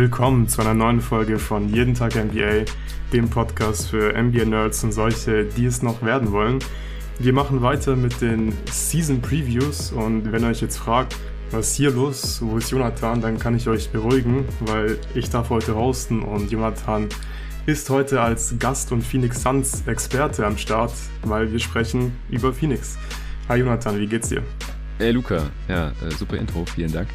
Willkommen zu einer neuen Folge von Jeden Tag NBA, dem Podcast für NBA-Nerds und solche, die es noch werden wollen. Wir machen weiter mit den Season Previews und wenn ihr euch jetzt fragt, was ist hier los, wo ist Jonathan, dann kann ich euch beruhigen, weil ich darf heute hosten und Jonathan ist heute als Gast und Phoenix Suns Experte am Start, weil wir sprechen über Phoenix. Hi Jonathan, wie geht's dir? Hey Luca, ja, äh, super Intro, vielen Dank.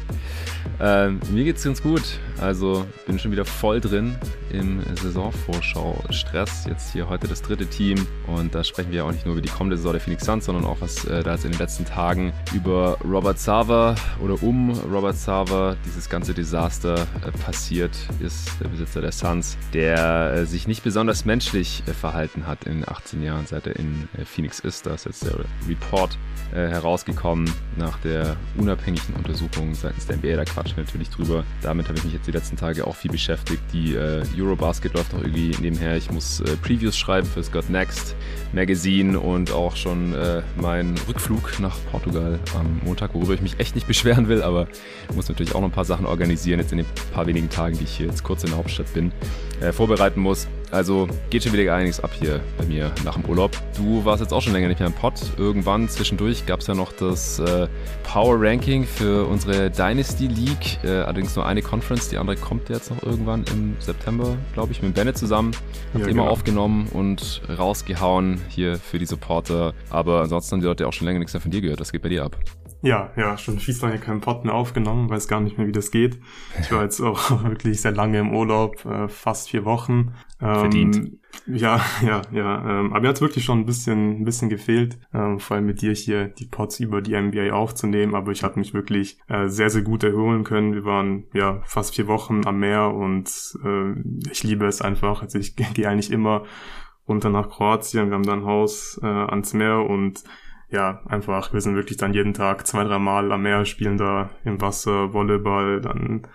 Ähm, mir geht's ganz gut. Also bin schon wieder voll drin im Saisonvorschau-Stress. Jetzt hier heute das dritte Team und da sprechen wir auch nicht nur über die kommende Saison der Phoenix Suns, sondern auch was äh, da jetzt in den letzten Tagen über Robert Sava oder um Robert Sava dieses ganze Desaster äh, passiert ist, der Besitzer der Suns, der äh, sich nicht besonders menschlich äh, verhalten hat in 18 Jahren, seit er in äh, Phoenix ist. Da ist jetzt der Report herausgekommen nach der unabhängigen Untersuchung seitens der NBA. Da quatschen wir natürlich drüber. Damit habe ich mich jetzt die letzten Tage auch viel beschäftigt. Die äh, Eurobasket läuft noch irgendwie nebenher. Ich muss äh, Previews schreiben fürs Got Next Magazine und auch schon äh, meinen Rückflug nach Portugal am Montag, worüber ich mich echt nicht beschweren will, aber muss natürlich auch noch ein paar Sachen organisieren jetzt in den paar wenigen Tagen, die ich hier jetzt kurz in der Hauptstadt bin, äh, vorbereiten muss. Also geht schon wieder einiges ab hier bei mir nach dem Urlaub. Du warst jetzt auch schon länger nicht mehr im Pod. Irgendwann zwischendurch gab es ja noch das äh, Power Ranking für unsere Dynasty League. Äh, allerdings nur eine Conference, die andere kommt jetzt noch irgendwann im September, glaube ich, mit Bennett zusammen. Habt ja, immer genau. aufgenommen und rausgehauen hier für die Supporter. Aber ansonsten haben die Leute auch schon länger nichts mehr von dir gehört. Was geht bei dir ab? Ja, ja, schon viel lange keinen Pod mehr aufgenommen, weiß gar nicht mehr, wie das geht. Ich war jetzt auch wirklich sehr lange im Urlaub, äh, fast vier Wochen. Ähm, Verdient. Ja, ja, ja. Ähm, aber mir hat wirklich schon ein bisschen, ein bisschen gefehlt, ähm, vor allem mit dir hier die Pods über die NBA aufzunehmen. Aber ich habe mich wirklich äh, sehr, sehr gut erholen können. Wir waren ja fast vier Wochen am Meer und äh, ich liebe es einfach. Also ich gehe eigentlich immer runter nach Kroatien. Wir haben da ein Haus äh, ans Meer und ja, einfach, wir sind wirklich dann jeden Tag zwei, drei Mal am Meer, spielen da im Wasser, Volleyball, dann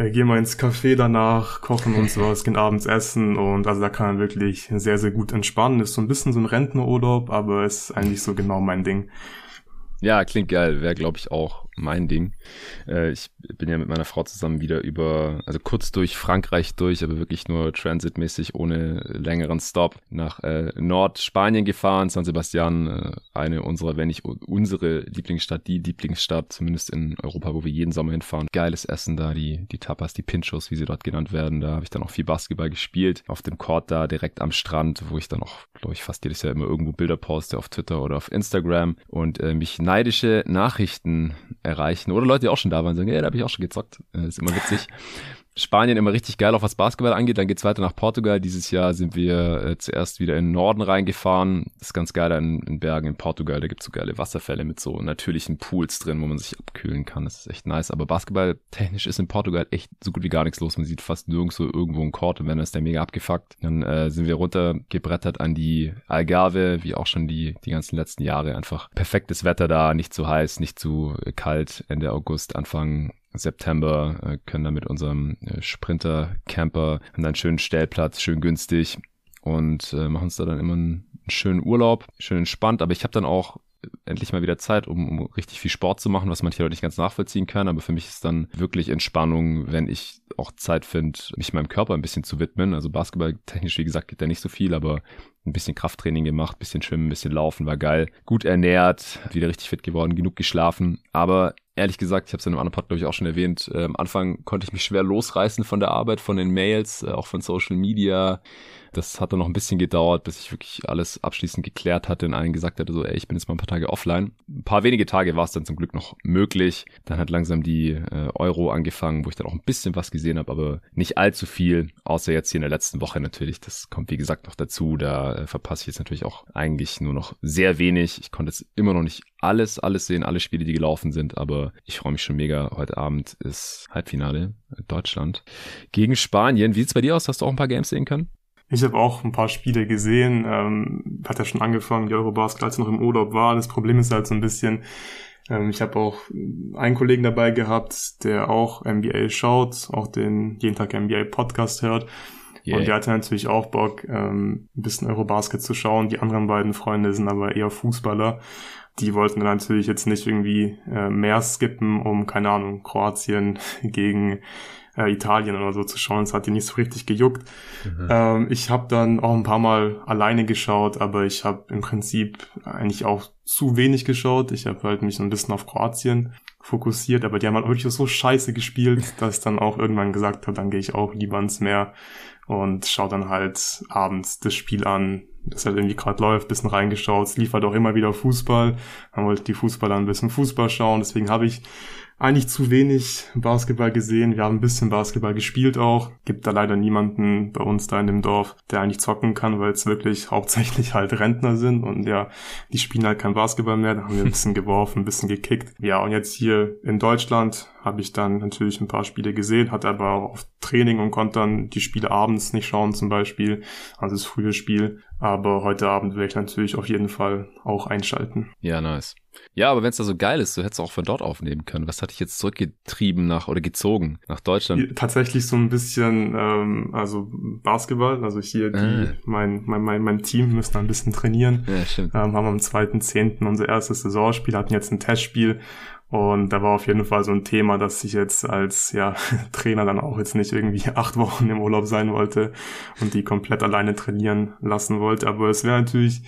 äh, gehen wir ins Café danach, kochen und sowas, gehen abends essen und also da kann man wirklich sehr, sehr gut entspannen. Ist so ein bisschen so ein Rentnerurlaub, aber ist eigentlich so genau mein Ding. Ja, klingt geil. Wäre, glaube ich, auch mein Ding. Äh, ich bin ja mit meiner Frau zusammen wieder über, also kurz durch Frankreich durch, aber wirklich nur transitmäßig ohne längeren Stop nach äh, Nordspanien gefahren. San Sebastian, äh, eine unserer, wenn nicht unsere Lieblingsstadt, die Lieblingsstadt, zumindest in Europa, wo wir jeden Sommer hinfahren. Geiles Essen da, die, die Tapas, die Pinchos, wie sie dort genannt werden. Da habe ich dann auch viel Basketball gespielt. Auf dem Court da direkt am Strand, wo ich dann auch, glaube ich, fast jedes Jahr immer irgendwo Bilder poste auf Twitter oder auf Instagram und äh, mich neidische Nachrichten erreichen. Oder Leute, die auch schon da waren, sagen, ja, da habe ich auch schon gezockt. Das ist immer witzig. Spanien immer richtig geil, auch was Basketball angeht. Dann geht's weiter nach Portugal. Dieses Jahr sind wir äh, zuerst wieder in den Norden reingefahren. Das ist ganz geil in, in Bergen in Portugal. Da gibt's so geile Wasserfälle mit so natürlichen Pools drin, wo man sich abkühlen kann. Das ist echt nice. Aber Basketball technisch ist in Portugal echt so gut wie gar nichts los. Man sieht fast nirgendwo irgendwo einen Court und wenn ist der mega abgefuckt. Dann äh, sind wir runtergebrettert an die Algarve, wie auch schon die, die ganzen letzten Jahre. Einfach perfektes Wetter da, nicht zu heiß, nicht zu kalt. Ende August, Anfang September, äh, können dann mit unserem äh, Sprinter-Camper, haben dann einen schönen Stellplatz, schön günstig und äh, machen uns da dann immer einen, schönen Urlaub, schön entspannt. Aber ich habe dann auch endlich mal wieder Zeit, um, um richtig viel Sport zu machen, was manche Leute nicht ganz nachvollziehen können. Aber für mich ist dann wirklich Entspannung, wenn ich auch Zeit finde, mich meinem Körper ein bisschen zu widmen. Also Basketball technisch, wie gesagt, geht da nicht so viel, aber ein bisschen Krafttraining gemacht, bisschen schwimmen, ein bisschen laufen, war geil. Gut ernährt, wieder richtig fit geworden, genug geschlafen. Aber ehrlich gesagt, ich habe es in einem anderen Pod, glaube ich, auch schon erwähnt, äh, am Anfang konnte ich mich schwer losreißen von der Arbeit, von den Mails, äh, auch von Social Media. Das hat dann noch ein bisschen gedauert, bis ich wirklich alles abschließend geklärt hatte und allen gesagt hatte, so, ey, ich bin jetzt mal ein paar Tage offline. Ein paar wenige Tage war es dann zum Glück noch möglich. Dann hat langsam die äh, Euro angefangen, wo ich dann auch ein bisschen was gesehen habe, aber nicht allzu viel, außer jetzt hier in der letzten Woche natürlich. Das kommt, wie gesagt, noch dazu. Da äh, verpasse ich jetzt natürlich auch eigentlich nur noch sehr wenig. Ich konnte jetzt immer noch nicht alles, alles sehen, alle Spiele, die gelaufen sind, aber ich freue mich schon mega. Heute Abend ist Halbfinale Deutschland gegen Spanien. Wie sieht's bei dir aus? Hast du auch ein paar Games sehen können? Ich habe auch ein paar Spiele gesehen. Ähm, hat ja schon angefangen, die Eurobasket, als ich noch im Urlaub war. Das Problem ist halt so ein bisschen, ähm, ich habe auch einen Kollegen dabei gehabt, der auch NBA schaut, auch den jeden Tag NBA Podcast hört. Yeah. Und der hatte natürlich auch Bock, ähm, ein bisschen Eurobasket zu schauen. Die anderen beiden Freunde sind aber eher Fußballer. Die wollten dann natürlich jetzt nicht irgendwie äh, mehr skippen, um, keine Ahnung, Kroatien gegen äh, Italien oder so zu schauen. Es hat die nicht so richtig gejuckt. Mhm. Ähm, ich habe dann auch ein paar Mal alleine geschaut, aber ich habe im Prinzip eigentlich auch zu wenig geschaut. Ich habe halt mich ein bisschen auf Kroatien fokussiert, aber die haben halt wirklich so scheiße gespielt, dass ich dann auch irgendwann gesagt habe, dann gehe ich auch lieber ins Meer und schaue dann halt abends das Spiel an, das halt irgendwie gerade läuft, bisschen reingeschaut. Es lief halt auch immer wieder Fußball. Man wollte die Fußballer ein bisschen Fußball schauen, deswegen habe ich eigentlich zu wenig Basketball gesehen. Wir haben ein bisschen Basketball gespielt auch. Gibt da leider niemanden bei uns da in dem Dorf, der eigentlich zocken kann, weil es wirklich hauptsächlich halt Rentner sind und ja, die spielen halt kein Basketball mehr. Da haben wir ein bisschen geworfen, ein bisschen gekickt. Ja, und jetzt hier in Deutschland habe ich dann natürlich ein paar Spiele gesehen, hatte aber auch auf Training und konnte dann die Spiele abends nicht schauen zum Beispiel, also das frühe Spiel. Aber heute Abend werde ich natürlich auf jeden Fall auch einschalten. Ja, nice. Ja, aber wenn es da so geil ist, du hättest auch von dort aufnehmen können. Was hat dich jetzt zurückgetrieben nach oder gezogen nach Deutschland? Tatsächlich so ein bisschen, ähm, also Basketball. Also hier die, ah. mein, mein, mein, mein Team müssen ein bisschen trainieren. Ja, stimmt. Ähm, haben am 2.10. unser erstes Saisonspiel, hatten jetzt ein Testspiel und da war auf jeden Fall so ein Thema, dass ich jetzt als ja, Trainer dann auch jetzt nicht irgendwie acht Wochen im Urlaub sein wollte und die komplett alleine trainieren lassen wollte. Aber es wäre natürlich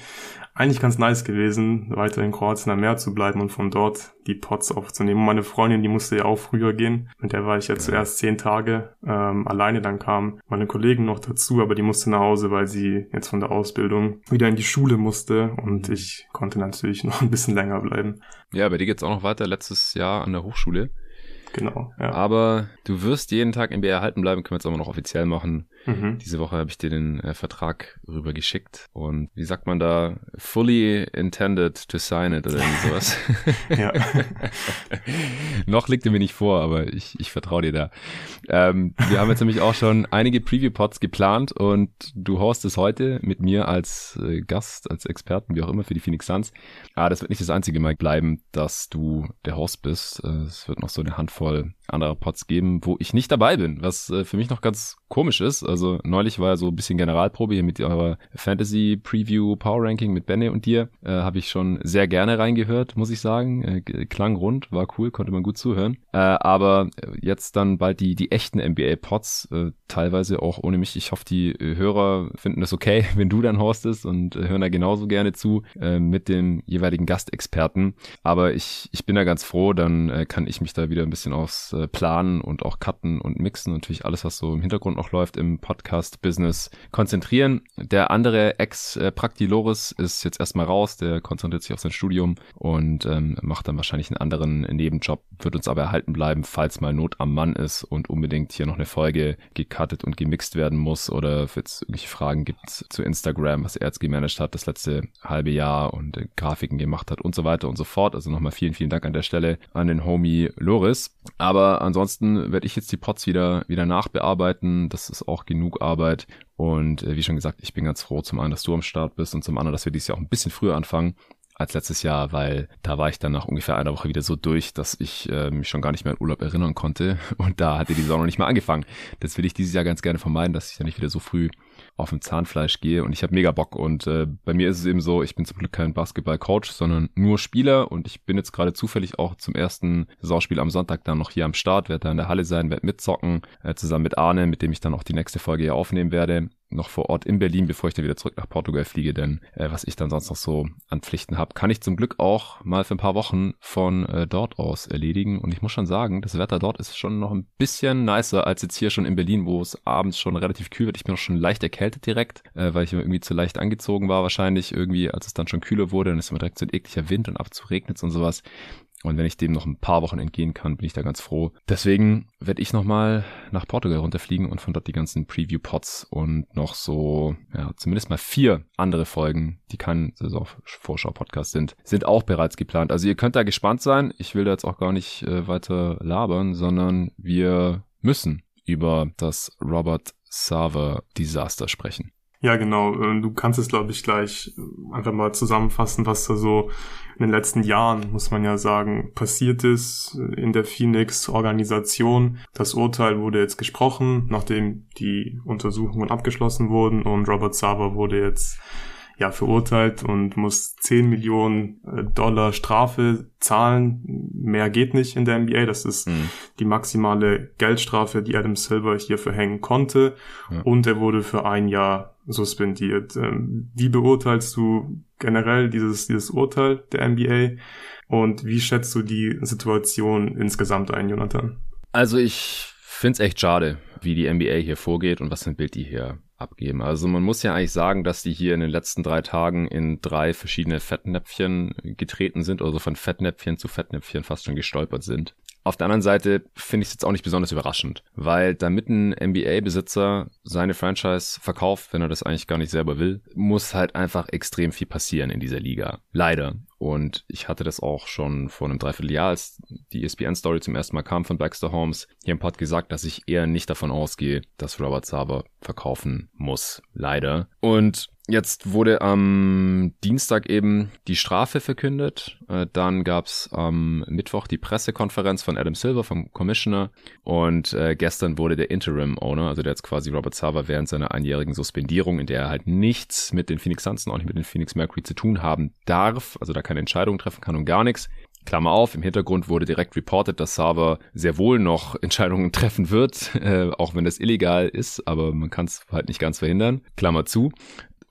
eigentlich ganz nice gewesen, weiter in Kroatien am Meer zu bleiben und von dort die Pots aufzunehmen. Meine Freundin, die musste ja auch früher gehen. Mit der war ich ja zuerst zehn Tage ähm, alleine. Dann kamen meine Kollegen noch dazu, aber die musste nach Hause, weil sie jetzt von der Ausbildung wieder in die Schule musste und mhm. ich konnte natürlich noch ein bisschen länger bleiben. Ja, bei dir geht's auch noch weiter letztes Jahr an der Hochschule. Genau. Ja. Aber du wirst jeden Tag NBA erhalten bleiben, können wir jetzt aber noch offiziell machen. Mhm. Diese Woche habe ich dir den äh, Vertrag rüber geschickt und wie sagt man da, fully intended to sign it oder irgendwie sowas. ja. noch liegt er mir nicht vor, aber ich, ich vertraue dir da. Ähm, wir haben jetzt nämlich auch schon einige Preview-Pods geplant und du hostest heute mit mir als äh, Gast, als Experten, wie auch immer, für die Phoenix Suns. Aber das wird nicht das einzige Mal bleiben, dass du der Host bist. Äh, es wird noch so eine Handvoll anderer Pods geben, wo ich nicht dabei bin, was äh, für mich noch ganz komisch ist. Also neulich war ja so ein bisschen Generalprobe hier mit eurer Fantasy Preview Power Ranking mit Benne und dir. Äh, Habe ich schon sehr gerne reingehört, muss ich sagen. Äh, klang rund, war cool, konnte man gut zuhören. Äh, aber jetzt dann bald die, die echten NBA-Pods, äh, teilweise auch ohne mich. Ich hoffe, die Hörer finden das okay, wenn du dann hostest und äh, hören da genauso gerne zu äh, mit dem jeweiligen Gastexperten. Aber ich, ich bin da ganz froh, dann äh, kann ich mich da wieder ein bisschen aufs äh, Planen und auch Cutten und Mixen, natürlich alles, was so im Hintergrund noch läuft im Podcast-Business, konzentrieren. Der andere Ex-Praktiloris ist jetzt erstmal raus, der konzentriert sich auf sein Studium und ähm, macht dann wahrscheinlich einen anderen Nebenjob, wird uns aber erhalten bleiben, falls mal Not am Mann ist und unbedingt hier noch eine Folge gecuttet und gemixt werden muss oder jetzt irgendwelche Fragen gibt zu Instagram, was er jetzt gemanagt hat das letzte halbe Jahr und äh, Grafiken gemacht hat und so weiter und so fort. Also nochmal vielen, vielen Dank an der Stelle an den Homie Loris. Aber ansonsten werde ich jetzt die Pots wieder, wieder nachbearbeiten. Das ist auch genug Arbeit. Und äh, wie schon gesagt, ich bin ganz froh, zum einen, dass du am Start bist und zum anderen, dass wir dieses Jahr auch ein bisschen früher anfangen als letztes Jahr, weil da war ich dann nach ungefähr einer Woche wieder so durch, dass ich äh, mich schon gar nicht mehr an Urlaub erinnern konnte. Und da hatte die Saison noch nicht mal angefangen. Das will ich dieses Jahr ganz gerne vermeiden, dass ich dann nicht wieder so früh auf dem Zahnfleisch gehe und ich habe mega Bock und äh, bei mir ist es eben so, ich bin zum Glück kein Basketball-Coach, sondern nur Spieler und ich bin jetzt gerade zufällig auch zum ersten Saisonspiel am Sonntag dann noch hier am Start, werde da in der Halle sein, werde mitzocken, äh, zusammen mit Arne, mit dem ich dann auch die nächste Folge hier aufnehmen werde noch vor Ort in Berlin, bevor ich dann wieder zurück nach Portugal fliege, denn äh, was ich dann sonst noch so an Pflichten habe, kann ich zum Glück auch mal für ein paar Wochen von äh, dort aus erledigen. Und ich muss schon sagen, das Wetter dort ist schon noch ein bisschen nicer als jetzt hier schon in Berlin, wo es abends schon relativ kühl wird. Ich bin auch schon leicht erkältet direkt, äh, weil ich irgendwie zu leicht angezogen war wahrscheinlich irgendwie, als es dann schon kühler wurde, dann ist immer direkt so ein ekliger Wind und ab zu regnet und sowas. Und wenn ich dem noch ein paar Wochen entgehen kann, bin ich da ganz froh. Deswegen werde ich nochmal nach Portugal runterfliegen und von dort die ganzen Preview-Pods und noch so, ja, zumindest mal vier andere Folgen, die kein Saison-Vorschau-Podcast sind, sind auch bereits geplant. Also ihr könnt da gespannt sein. Ich will da jetzt auch gar nicht äh, weiter labern, sondern wir müssen über das Robert Sava Desaster sprechen. Ja, genau. Ähm, du kannst es, glaube ich, gleich äh, einfach mal zusammenfassen, was da so in den letzten Jahren, muss man ja sagen, passiert ist in der Phoenix-Organisation. Das Urteil wurde jetzt gesprochen, nachdem die Untersuchungen abgeschlossen wurden und Robert Sava wurde jetzt ja verurteilt und muss 10 Millionen äh, Dollar Strafe zahlen. Mehr geht nicht in der NBA. Das ist mhm. die maximale Geldstrafe, die Adam Silver hier verhängen konnte. Ja. Und er wurde für ein Jahr suspendiert. Ähm, wie beurteilst du generell dieses, dieses Urteil der NBA? Und wie schätzt du die Situation insgesamt ein, Jonathan? Also ich finde es echt schade, wie die NBA hier vorgeht und was für ein Bild die hier abgeben. Also man muss ja eigentlich sagen, dass die hier in den letzten drei Tagen in drei verschiedene Fettnäpfchen getreten sind, also von Fettnäpfchen zu Fettnäpfchen fast schon gestolpert sind. Auf der anderen Seite finde ich es jetzt auch nicht besonders überraschend, weil damit ein NBA-Besitzer seine Franchise verkauft, wenn er das eigentlich gar nicht selber will, muss halt einfach extrem viel passieren in dieser Liga. Leider. Und ich hatte das auch schon vor einem Dreivierteljahr, als die ESPN-Story zum ersten Mal kam von Baxter Holmes, hier im Pod gesagt, dass ich eher nicht davon ausgehe, dass Robert Saba verkaufen muss. Leider. Und Jetzt wurde am Dienstag eben die Strafe verkündet. Äh, dann gab's am Mittwoch die Pressekonferenz von Adam Silver, vom Commissioner. Und äh, gestern wurde der Interim Owner, also der jetzt quasi Robert Sava während seiner einjährigen Suspendierung, in der er halt nichts mit den Phoenix Suns und auch nicht mit den Phoenix Mercury zu tun haben darf, also da keine Entscheidung treffen kann und gar nichts, Klammer auf, im Hintergrund wurde direkt reported, dass Sava sehr wohl noch Entscheidungen treffen wird, äh, auch wenn das illegal ist, aber man kann es halt nicht ganz verhindern. Klammer zu.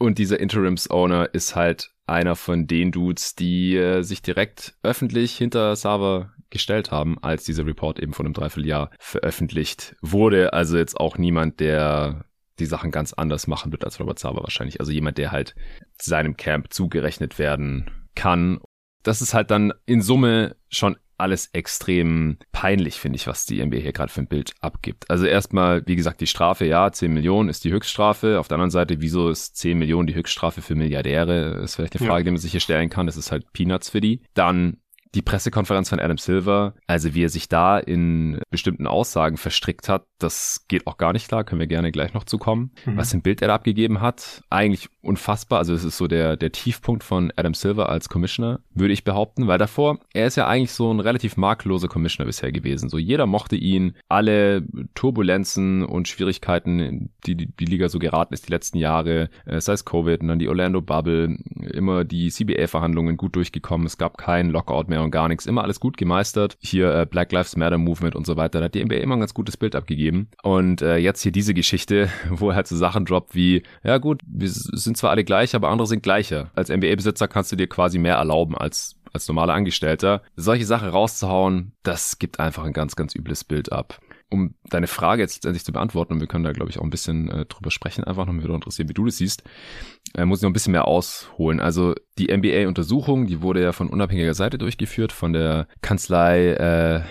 Und dieser Interims-Owner ist halt einer von den Dudes, die äh, sich direkt öffentlich hinter Sava gestellt haben, als dieser Report eben von einem Dreivierteljahr veröffentlicht wurde. Also jetzt auch niemand, der die Sachen ganz anders machen wird als Robert Sava wahrscheinlich. Also jemand, der halt seinem Camp zugerechnet werden kann. Das ist halt dann in Summe schon alles extrem peinlich, finde ich, was die NBA hier gerade für ein Bild abgibt. Also erstmal, wie gesagt, die Strafe, ja, 10 Millionen ist die Höchststrafe. Auf der anderen Seite, wieso ist 10 Millionen die Höchststrafe für Milliardäre? Ist vielleicht eine Frage, ja. die man sich hier stellen kann. Das ist halt Peanuts für die. Dann die Pressekonferenz von Adam Silver, also wie er sich da in bestimmten Aussagen verstrickt hat, das geht auch gar nicht klar, können wir gerne gleich noch zukommen. Mhm. Was im Bild er da abgegeben hat, eigentlich unfassbar. Also es ist so der, der Tiefpunkt von Adam Silver als Commissioner, würde ich behaupten, weil davor, er ist ja eigentlich so ein relativ makelloser Commissioner bisher gewesen. So jeder mochte ihn, alle Turbulenzen und Schwierigkeiten, die die, die Liga so geraten ist die letzten Jahre, äh, sei es Covid und dann die Orlando Bubble, immer die CBA-Verhandlungen gut durchgekommen, es gab keinen Lockout mehr und gar nichts, immer alles gut gemeistert. Hier äh, Black Lives Matter Movement und so weiter, da hat die NBA immer ein ganz gutes Bild abgegeben. Und äh, jetzt hier diese Geschichte, wo er halt so Sachen droppt wie, ja gut, wir sind zwar alle gleich, aber andere sind gleicher. Als NBA-Besitzer kannst du dir quasi mehr erlauben als als normaler Angestellter. Solche Sachen rauszuhauen, das gibt einfach ein ganz, ganz übles Bild ab um deine Frage jetzt endlich zu beantworten, und wir können da, glaube ich, auch ein bisschen äh, drüber sprechen, einfach noch, mich würde interessieren, wie du das siehst, äh, muss ich noch ein bisschen mehr ausholen. Also die NBA-Untersuchung, die wurde ja von unabhängiger Seite durchgeführt, von der Kanzlei äh,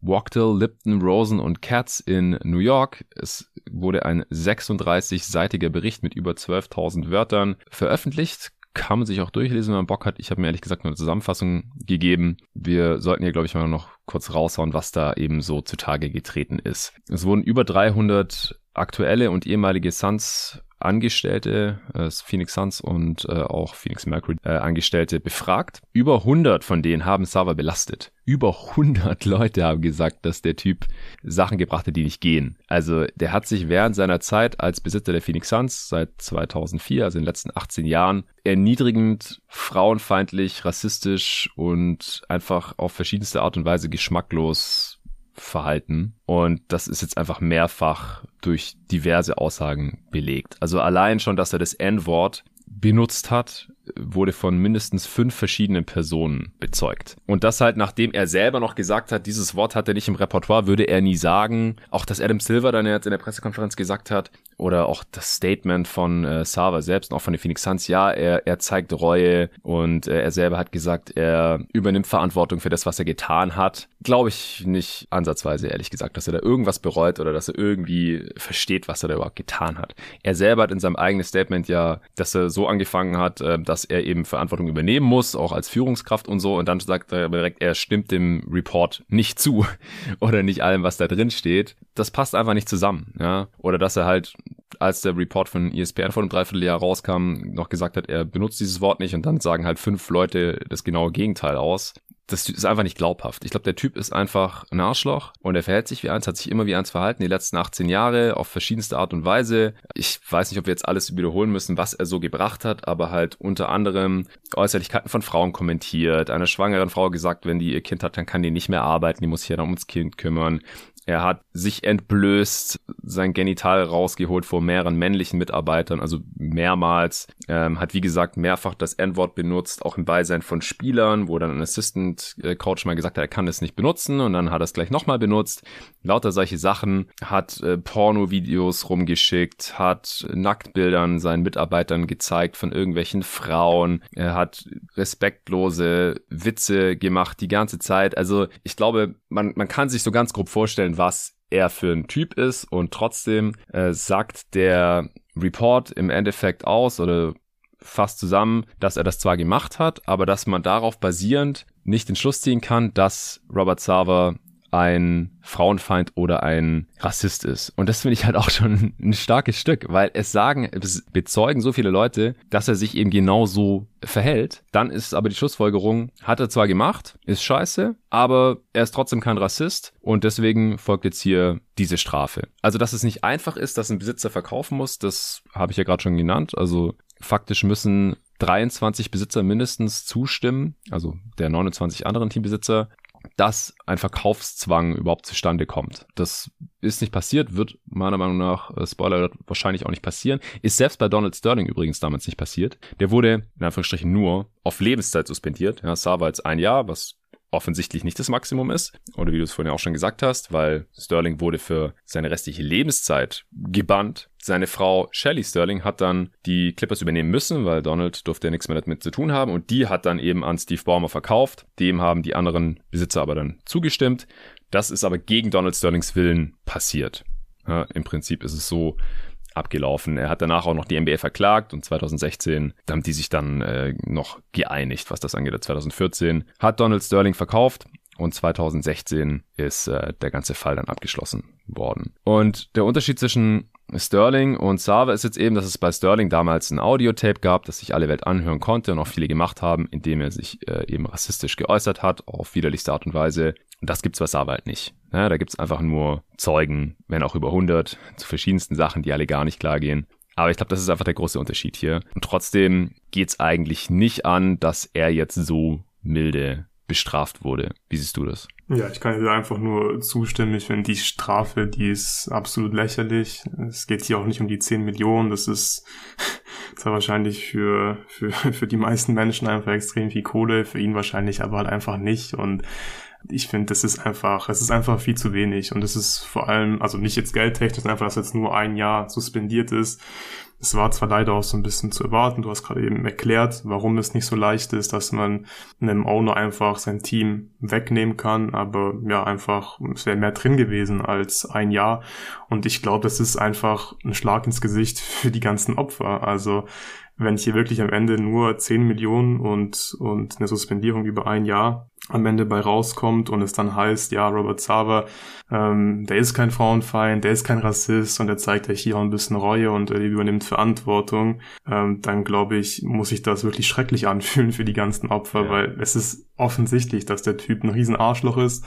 Wachtel, Lipton, Rosen und Katz in New York. Es wurde ein 36-seitiger Bericht mit über 12.000 Wörtern veröffentlicht kann man sich auch durchlesen, wenn man Bock hat. Ich habe mir ehrlich gesagt nur eine Zusammenfassung gegeben. Wir sollten hier, glaube ich, mal noch kurz raushauen, was da eben so zutage getreten ist. Es wurden über 300 aktuelle und ehemalige Suns Angestellte, äh, Phoenix Suns und äh, auch Phoenix Mercury äh, Angestellte befragt. Über 100 von denen haben Sava belastet. Über 100 Leute haben gesagt, dass der Typ Sachen gebracht hat, die nicht gehen. Also der hat sich während seiner Zeit als Besitzer der Phoenix Suns seit 2004, also in den letzten 18 Jahren, erniedrigend, frauenfeindlich, rassistisch und einfach auf verschiedenste Art und Weise geschmacklos verhalten. Und das ist jetzt einfach mehrfach durch diverse Aussagen belegt. Also allein schon, dass er das N-Wort benutzt hat, wurde von mindestens fünf verschiedenen Personen bezeugt. Und das halt, nachdem er selber noch gesagt hat, dieses Wort hat er nicht im Repertoire, würde er nie sagen. Auch dass Adam Silver dann jetzt in der Pressekonferenz gesagt hat, oder auch das Statement von äh, Sava selbst und auch von den Phoenix Suns, ja, er, er zeigt Reue und äh, er selber hat gesagt, er übernimmt Verantwortung für das, was er getan hat. Glaube ich nicht ansatzweise, ehrlich gesagt, dass er da irgendwas bereut oder dass er irgendwie versteht, was er da überhaupt getan hat. Er selber hat in seinem eigenen Statement ja, dass er so angefangen hat, äh, dass er eben Verantwortung übernehmen muss, auch als Führungskraft und so. Und dann sagt er direkt, er stimmt dem Report nicht zu oder nicht allem, was da drin steht. Das passt einfach nicht zusammen, ja. Oder dass er halt, als der Report von ESPN vor einem Dreivierteljahr rauskam, noch gesagt hat, er benutzt dieses Wort nicht und dann sagen halt fünf Leute das genaue Gegenteil aus das ist einfach nicht glaubhaft. Ich glaube, der Typ ist einfach ein Arschloch und er verhält sich wie eins, hat sich immer wie eins verhalten, die letzten 18 Jahre auf verschiedenste Art und Weise. Ich weiß nicht, ob wir jetzt alles wiederholen müssen, was er so gebracht hat, aber halt unter anderem Äußerlichkeiten von Frauen kommentiert, einer schwangeren Frau gesagt, wenn die ihr Kind hat, dann kann die nicht mehr arbeiten, die muss sich ja dann ums Kind kümmern. Er hat sich entblößt, sein Genital rausgeholt vor mehreren männlichen Mitarbeitern, also mehrmals. Ähm, hat wie gesagt mehrfach das N-Wort benutzt, auch im Beisein von Spielern, wo dann ein Assistant Coach mal gesagt hat, er kann es nicht benutzen und dann hat er es gleich nochmal benutzt. Lauter solche Sachen. Hat äh, Porno-Videos rumgeschickt, hat Nacktbildern seinen Mitarbeitern gezeigt von irgendwelchen Frauen. Er hat respektlose Witze gemacht die ganze Zeit. Also ich glaube, man, man kann sich so ganz grob vorstellen, was er für ein Typ ist und trotzdem äh, sagt der Report im Endeffekt aus oder fasst zusammen, dass er das zwar gemacht hat, aber dass man darauf basierend nicht den Schluss ziehen kann, dass Robert Sava ein Frauenfeind oder ein Rassist ist. Und das finde ich halt auch schon ein starkes Stück, weil es sagen, es bezeugen so viele Leute, dass er sich eben genau so verhält. Dann ist aber die Schlussfolgerung, hat er zwar gemacht, ist scheiße, aber er ist trotzdem kein Rassist und deswegen folgt jetzt hier diese Strafe. Also, dass es nicht einfach ist, dass ein Besitzer verkaufen muss, das habe ich ja gerade schon genannt. Also faktisch müssen 23 Besitzer mindestens zustimmen, also der 29 anderen Teambesitzer, dass ein Verkaufszwang überhaupt zustande kommt. Das ist nicht passiert, wird meiner Meinung nach, äh, Spoiler wahrscheinlich auch nicht passieren. Ist selbst bei Donald Sterling übrigens damals nicht passiert. Der wurde in Anführungsstrichen nur auf Lebenszeit suspendiert. Ja, Sava jetzt ein Jahr, was offensichtlich nicht das Maximum ist. Oder wie du es vorhin auch schon gesagt hast, weil Sterling wurde für seine restliche Lebenszeit gebannt. Seine Frau Shelly Sterling hat dann die Clippers übernehmen müssen, weil Donald durfte ja nichts mehr damit zu tun haben. Und die hat dann eben an Steve Ballmer verkauft. Dem haben die anderen Besitzer aber dann zugestimmt. Das ist aber gegen Donald Sterlings Willen passiert. Ja, Im Prinzip ist es so, abgelaufen. Er hat danach auch noch die NBA verklagt und 2016 haben die sich dann äh, noch geeinigt, was das angeht. 2014 hat Donald Sterling verkauft und 2016 ist äh, der ganze Fall dann abgeschlossen worden. Und der Unterschied zwischen Sterling und Sava ist jetzt eben, dass es bei Sterling damals ein Audiotape gab, das sich alle Welt anhören konnte und auch viele gemacht haben, indem er sich äh, eben rassistisch geäußert hat, auf widerlichste Art und Weise. Und das gibt's bei Sava halt nicht. Ja, da gibt's einfach nur Zeugen, wenn auch über 100, zu verschiedensten Sachen, die alle gar nicht klar gehen. Aber ich glaube, das ist einfach der große Unterschied hier. Und trotzdem geht's eigentlich nicht an, dass er jetzt so milde bestraft wurde. Wie siehst du das? Ja, ich kann dir einfach nur zustimmen. Ich finde die Strafe, die ist absolut lächerlich. Es geht hier auch nicht um die 10 Millionen. Das ist zwar wahrscheinlich für, für, für die meisten Menschen einfach extrem viel Kohle, für ihn wahrscheinlich aber halt einfach nicht. Und ich finde, das ist einfach, es ist einfach viel zu wenig. Und es ist vor allem, also nicht jetzt geldtechnisch, einfach, dass jetzt nur ein Jahr suspendiert ist. Es war zwar leider auch so ein bisschen zu erwarten, du hast gerade eben erklärt, warum es nicht so leicht ist, dass man einem Owner einfach sein Team wegnehmen kann, aber ja, einfach, es wäre mehr drin gewesen als ein Jahr. Und ich glaube, das ist einfach ein Schlag ins Gesicht für die ganzen Opfer. Also wenn hier wirklich am Ende nur 10 Millionen und, und eine Suspendierung über ein Jahr am Ende bei rauskommt und es dann heißt, ja, Robert Sava, ähm, der ist kein Frauenfeind, der ist kein Rassist und der zeigt ja hier auch ein bisschen Reue und er übernimmt Verantwortung, ähm, dann glaube ich, muss sich das wirklich schrecklich anfühlen für die ganzen Opfer, ja. weil es ist offensichtlich, dass der Typ ein riesen Arschloch ist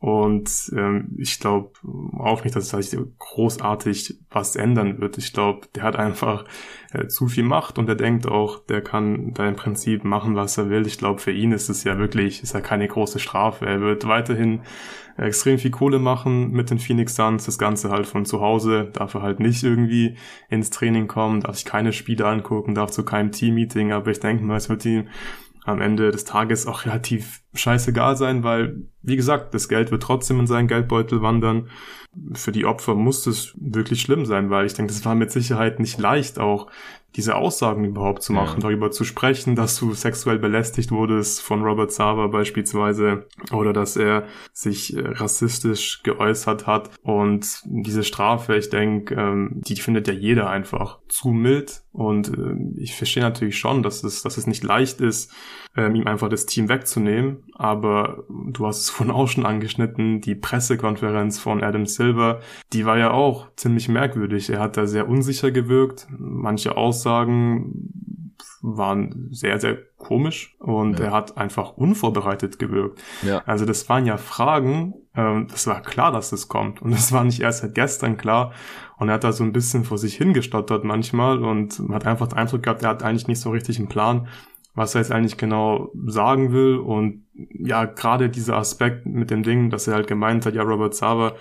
und ähm, ich glaube auch nicht, dass es halt großartig was ändern wird. Ich glaube, der hat einfach äh, zu viel Macht und er denkt auch, der kann da im Prinzip machen, was er will. Ich glaube, für ihn ist es ja wirklich, ist ja keine große Strafe. Er wird weiterhin extrem viel Kohle machen mit den Phoenix Suns, das Ganze halt von zu Hause, darf er halt nicht irgendwie ins Training kommen, darf sich keine Spiele angucken, darf zu keinem Team-Meeting, aber ich denke mal, es wird ihm am Ende des Tages auch relativ scheißegal sein, weil, wie gesagt, das Geld wird trotzdem in seinen Geldbeutel wandern. Für die Opfer muss es wirklich schlimm sein, weil ich denke, das war mit Sicherheit nicht leicht, auch diese Aussagen überhaupt zu machen, ja. darüber zu sprechen, dass du sexuell belästigt wurdest von Robert Sava beispielsweise oder dass er sich äh, rassistisch geäußert hat. Und diese Strafe, ich denke, ähm, die findet ja jeder einfach zu mild. Und äh, ich verstehe natürlich schon, dass es, dass es nicht leicht ist, ähm, ihm einfach das Team wegzunehmen. Aber du hast es von auch schon angeschnitten, die Pressekonferenz von Adam Silver, die war ja auch ziemlich merkwürdig. Er hat da sehr unsicher gewirkt. Manche Aussagen waren sehr, sehr komisch und ja. er hat einfach unvorbereitet gewirkt. Ja. Also das waren ja Fragen, ähm, das war klar, dass das kommt und das war nicht erst seit gestern klar und er hat da so ein bisschen vor sich hingestottert manchmal und man hat einfach den Eindruck gehabt, er hat eigentlich nicht so richtig einen Plan, was er jetzt eigentlich genau sagen will und ja, gerade dieser Aspekt mit dem Ding, dass er halt gemeint hat, ja, Robert Sava,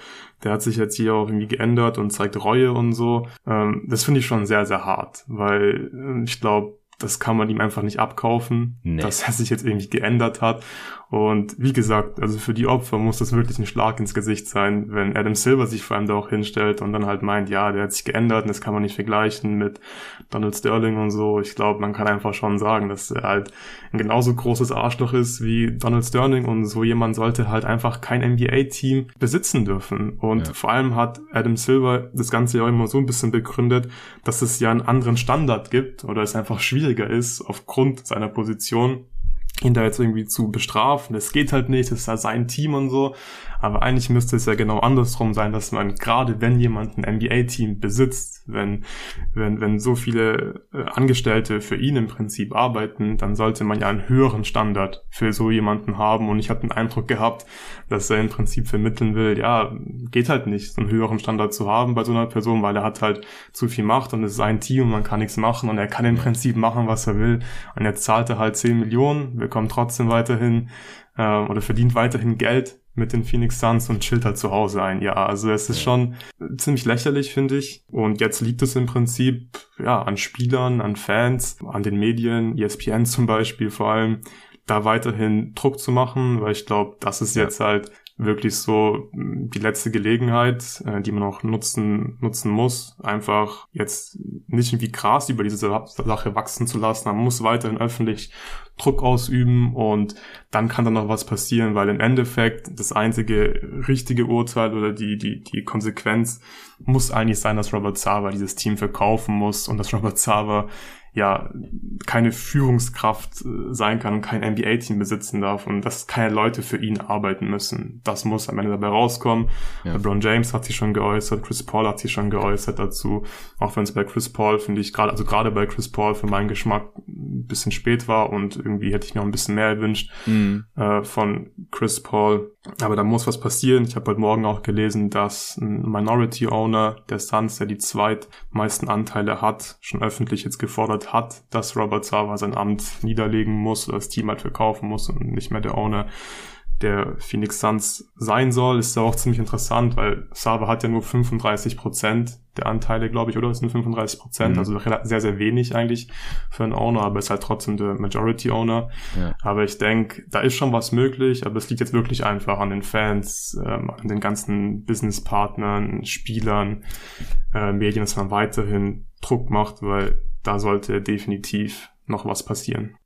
der hat sich jetzt hier auch irgendwie geändert und zeigt Reue und so. Ähm, das finde ich schon sehr, sehr hart, weil äh, ich glaube, das kann man ihm einfach nicht abkaufen, nee. dass er sich jetzt irgendwie geändert hat. Und wie gesagt, also für die Opfer muss das wirklich ein Schlag ins Gesicht sein, wenn Adam Silver sich vor allem da auch hinstellt und dann halt meint, ja, der hat sich geändert und das kann man nicht vergleichen mit Donald Sterling und so. Ich glaube, man kann einfach schon sagen, dass er halt ein genauso großes Arschloch ist wie Donald Sterling und so jemand sollte halt einfach kein NBA-Team besitzen dürfen. Und ja. vor allem hat Adam Silver das Ganze ja immer so ein bisschen begründet, dass es ja einen anderen Standard gibt oder es einfach schwieriger ist aufgrund seiner Position ihn da jetzt irgendwie zu bestrafen. Das geht halt nicht, das ist ja sein Team und so. Aber eigentlich müsste es ja genau andersrum sein, dass man gerade wenn jemand ein NBA-Team besitzt, wenn, wenn, wenn so viele äh, Angestellte für ihn im Prinzip arbeiten, dann sollte man ja einen höheren Standard für so jemanden haben. Und ich habe den Eindruck gehabt, dass er im Prinzip vermitteln will, ja, geht halt nicht, so einen höheren Standard zu haben bei so einer Person, weil er hat halt zu viel Macht und es ist sein Team und man kann nichts machen und er kann im Prinzip machen, was er will. Und jetzt zahlt er halt 10 Millionen, bekommt trotzdem weiterhin äh, oder verdient weiterhin Geld mit den Phoenix Suns und chillt halt zu Hause ein Jahr. Also es ist ja. schon ziemlich lächerlich, finde ich. Und jetzt liegt es im Prinzip ja an Spielern, an Fans, an den Medien, ESPN zum Beispiel vor allem, da weiterhin Druck zu machen, weil ich glaube, das ist ja. jetzt halt wirklich so hm, die letzte Gelegenheit, äh, die man auch nutzen, nutzen muss, einfach jetzt nicht irgendwie Gras über diese Sache wachsen zu lassen. Man muss weiterhin öffentlich Druck ausüben und dann kann dann noch was passieren, weil im Endeffekt das einzige richtige Urteil oder die, die, die Konsequenz muss eigentlich sein, dass Robert Sava dieses Team verkaufen muss und dass Robert Sava ja keine Führungskraft äh, sein kann und kein NBA-Team besitzen darf und dass keine Leute für ihn arbeiten müssen. Das muss am Ende dabei rauskommen. Ja. LeBron James hat sich schon geäußert, Chris Paul hat sich schon geäußert dazu. Auch wenn es bei Chris Paul, finde ich, gerade, also gerade bei Chris Paul für meinen Geschmack ein bisschen spät war und irgendwie hätte ich mir auch ein bisschen mehr erwünscht mhm. äh, von Chris Paul. Aber da muss was passieren. Ich habe heute Morgen auch gelesen, dass ein Minority Owner der Suns, der die zweitmeisten Anteile hat, schon öffentlich jetzt gefordert hat, dass Robert Sava sein Amt niederlegen muss oder das Team halt verkaufen muss und nicht mehr der Owner der Phoenix Suns sein soll, ist ja auch ziemlich interessant, weil Sava hat ja nur 35 Prozent der Anteile, glaube ich, oder? Das sind 35 Prozent, mhm. also sehr, sehr wenig eigentlich für einen Owner, aber ist halt trotzdem der Majority Owner. Ja. Aber ich denke, da ist schon was möglich, aber es liegt jetzt wirklich einfach an den Fans, ähm, an den ganzen Businesspartnern, Spielern, äh, Medien, dass man weiterhin Druck macht, weil da sollte definitiv noch was passieren.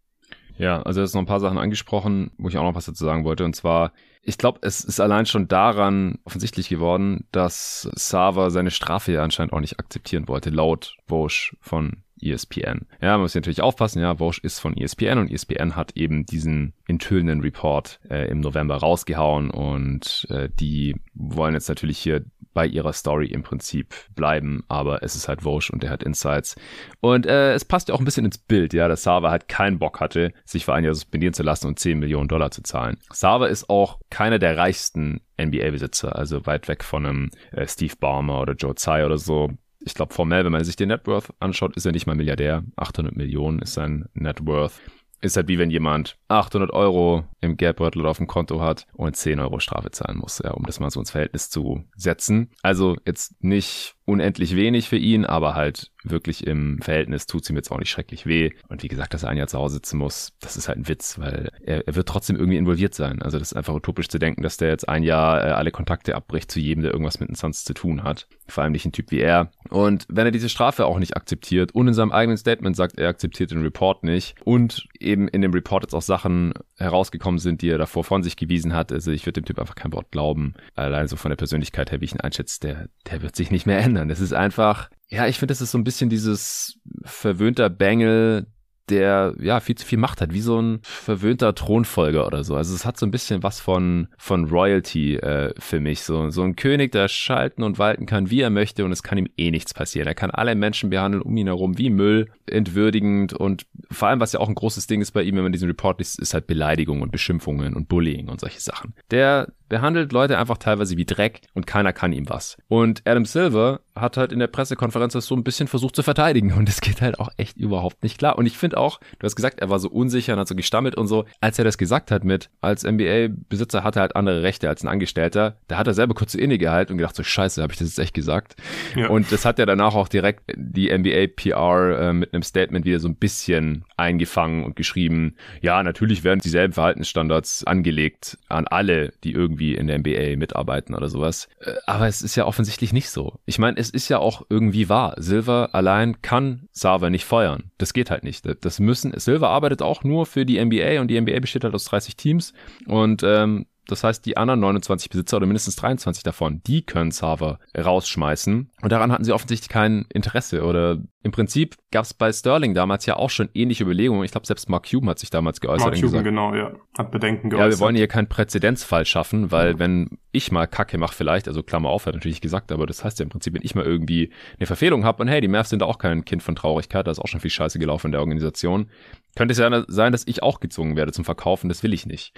Ja, also er ist noch ein paar Sachen angesprochen, wo ich auch noch was dazu sagen wollte. Und zwar, ich glaube, es ist allein schon daran offensichtlich geworden, dass Sava seine Strafe ja anscheinend auch nicht akzeptieren wollte, laut Vosch von ESPN. Ja, man muss natürlich aufpassen, ja, Vosch ist von ESPN und ESPN hat eben diesen enthüllenden Report äh, im November rausgehauen und äh, die wollen jetzt natürlich hier bei ihrer Story im Prinzip bleiben, aber es ist halt Vosch und der hat Insights. Und äh, es passt ja auch ein bisschen ins Bild, ja, dass Sava halt keinen Bock hatte, sich für ein Jahr suspendieren zu lassen und 10 Millionen Dollar zu zahlen. Sava ist auch keiner der reichsten NBA-Besitzer, also weit weg von einem äh, Steve Ballmer oder Joe Tsai oder so. Ich glaube formell, wenn man sich den Net Worth anschaut, ist er nicht mal Milliardär. 800 Millionen ist sein Net Worth ist halt wie wenn jemand 800 Euro im Geldbeutel oder auf dem Konto hat und 10 Euro Strafe zahlen muss, ja, um das mal so ins Verhältnis zu setzen. Also jetzt nicht unendlich wenig für ihn, aber halt wirklich im Verhältnis tut es ihm jetzt auch nicht schrecklich weh. Und wie gesagt, dass er ein Jahr zu Hause sitzen muss, das ist halt ein Witz, weil er, er wird trotzdem irgendwie involviert sein. Also das ist einfach utopisch zu denken, dass der jetzt ein Jahr äh, alle Kontakte abbricht zu jedem, der irgendwas mit den Suns zu tun hat. Vor allem nicht ein Typ wie er. Und wenn er diese Strafe auch nicht akzeptiert und in seinem eigenen Statement sagt, er akzeptiert den Report nicht und eben in dem Report jetzt auch Sachen herausgekommen sind, die er davor von sich gewiesen hat, also ich würde dem Typ einfach kein Wort glauben. Allein so von der Persönlichkeit her, wie ich ihn einschätze, der, der wird sich nicht mehr ändern. Das ist einfach, ja, ich finde, das ist so ein bisschen dieses verwöhnter Bengel, der ja viel zu viel Macht hat, wie so ein verwöhnter Thronfolger oder so. Also es hat so ein bisschen was von von Royalty äh, für mich. So so ein König, der schalten und walten kann, wie er möchte und es kann ihm eh nichts passieren. Er kann alle Menschen behandeln um ihn herum wie Müll, entwürdigend und vor allem was ja auch ein großes Ding ist bei ihm, wenn man diesen Report liest, ist halt Beleidigung und Beschimpfungen und Bullying und solche Sachen. Der behandelt Leute einfach teilweise wie Dreck und keiner kann ihm was. Und Adam Silver hat halt in der Pressekonferenz das so ein bisschen versucht zu verteidigen und es geht halt auch echt überhaupt nicht klar. Und ich finde auch, du hast gesagt, er war so unsicher und hat so gestammelt und so, als er das gesagt hat mit, als NBA-Besitzer hat er halt andere Rechte als ein Angestellter, da hat er selber kurz so innegehalten und gedacht so, scheiße, habe ich das jetzt echt gesagt? Ja. Und das hat ja danach auch direkt die NBA-PR äh, mit einem Statement wieder so ein bisschen eingefangen und geschrieben, ja, natürlich werden dieselben Verhaltensstandards angelegt an alle, die irgendwie in der NBA mitarbeiten oder sowas. Äh, aber es ist ja offensichtlich nicht so. Ich meine, es ist ja auch irgendwie wahr. Silver allein kann Sava nicht feuern. Das geht halt nicht. Das müssen, Silver arbeitet auch nur für die NBA und die NBA besteht halt aus 30 Teams und ähm, das heißt, die anderen 29 Besitzer oder mindestens 23 davon, die können Server rausschmeißen. Und daran hatten sie offensichtlich kein Interesse. Oder im Prinzip gab es bei Sterling damals ja auch schon ähnliche Überlegungen. Ich glaube, selbst Mark Cuban hat sich damals geäußert. Mark Cuban, genau, ja. Hat Bedenken geäußert. Ja, wir wollen hier keinen Präzedenzfall schaffen, weil wenn ich mal Kacke mache vielleicht, also Klammer auf, hat natürlich gesagt, aber das heißt ja im Prinzip, wenn ich mal irgendwie eine Verfehlung habe und hey, die Mavs sind auch kein Kind von Traurigkeit, da ist auch schon viel Scheiße gelaufen in der Organisation, könnte es ja sein, dass ich auch gezwungen werde zum Verkaufen, das will ich nicht.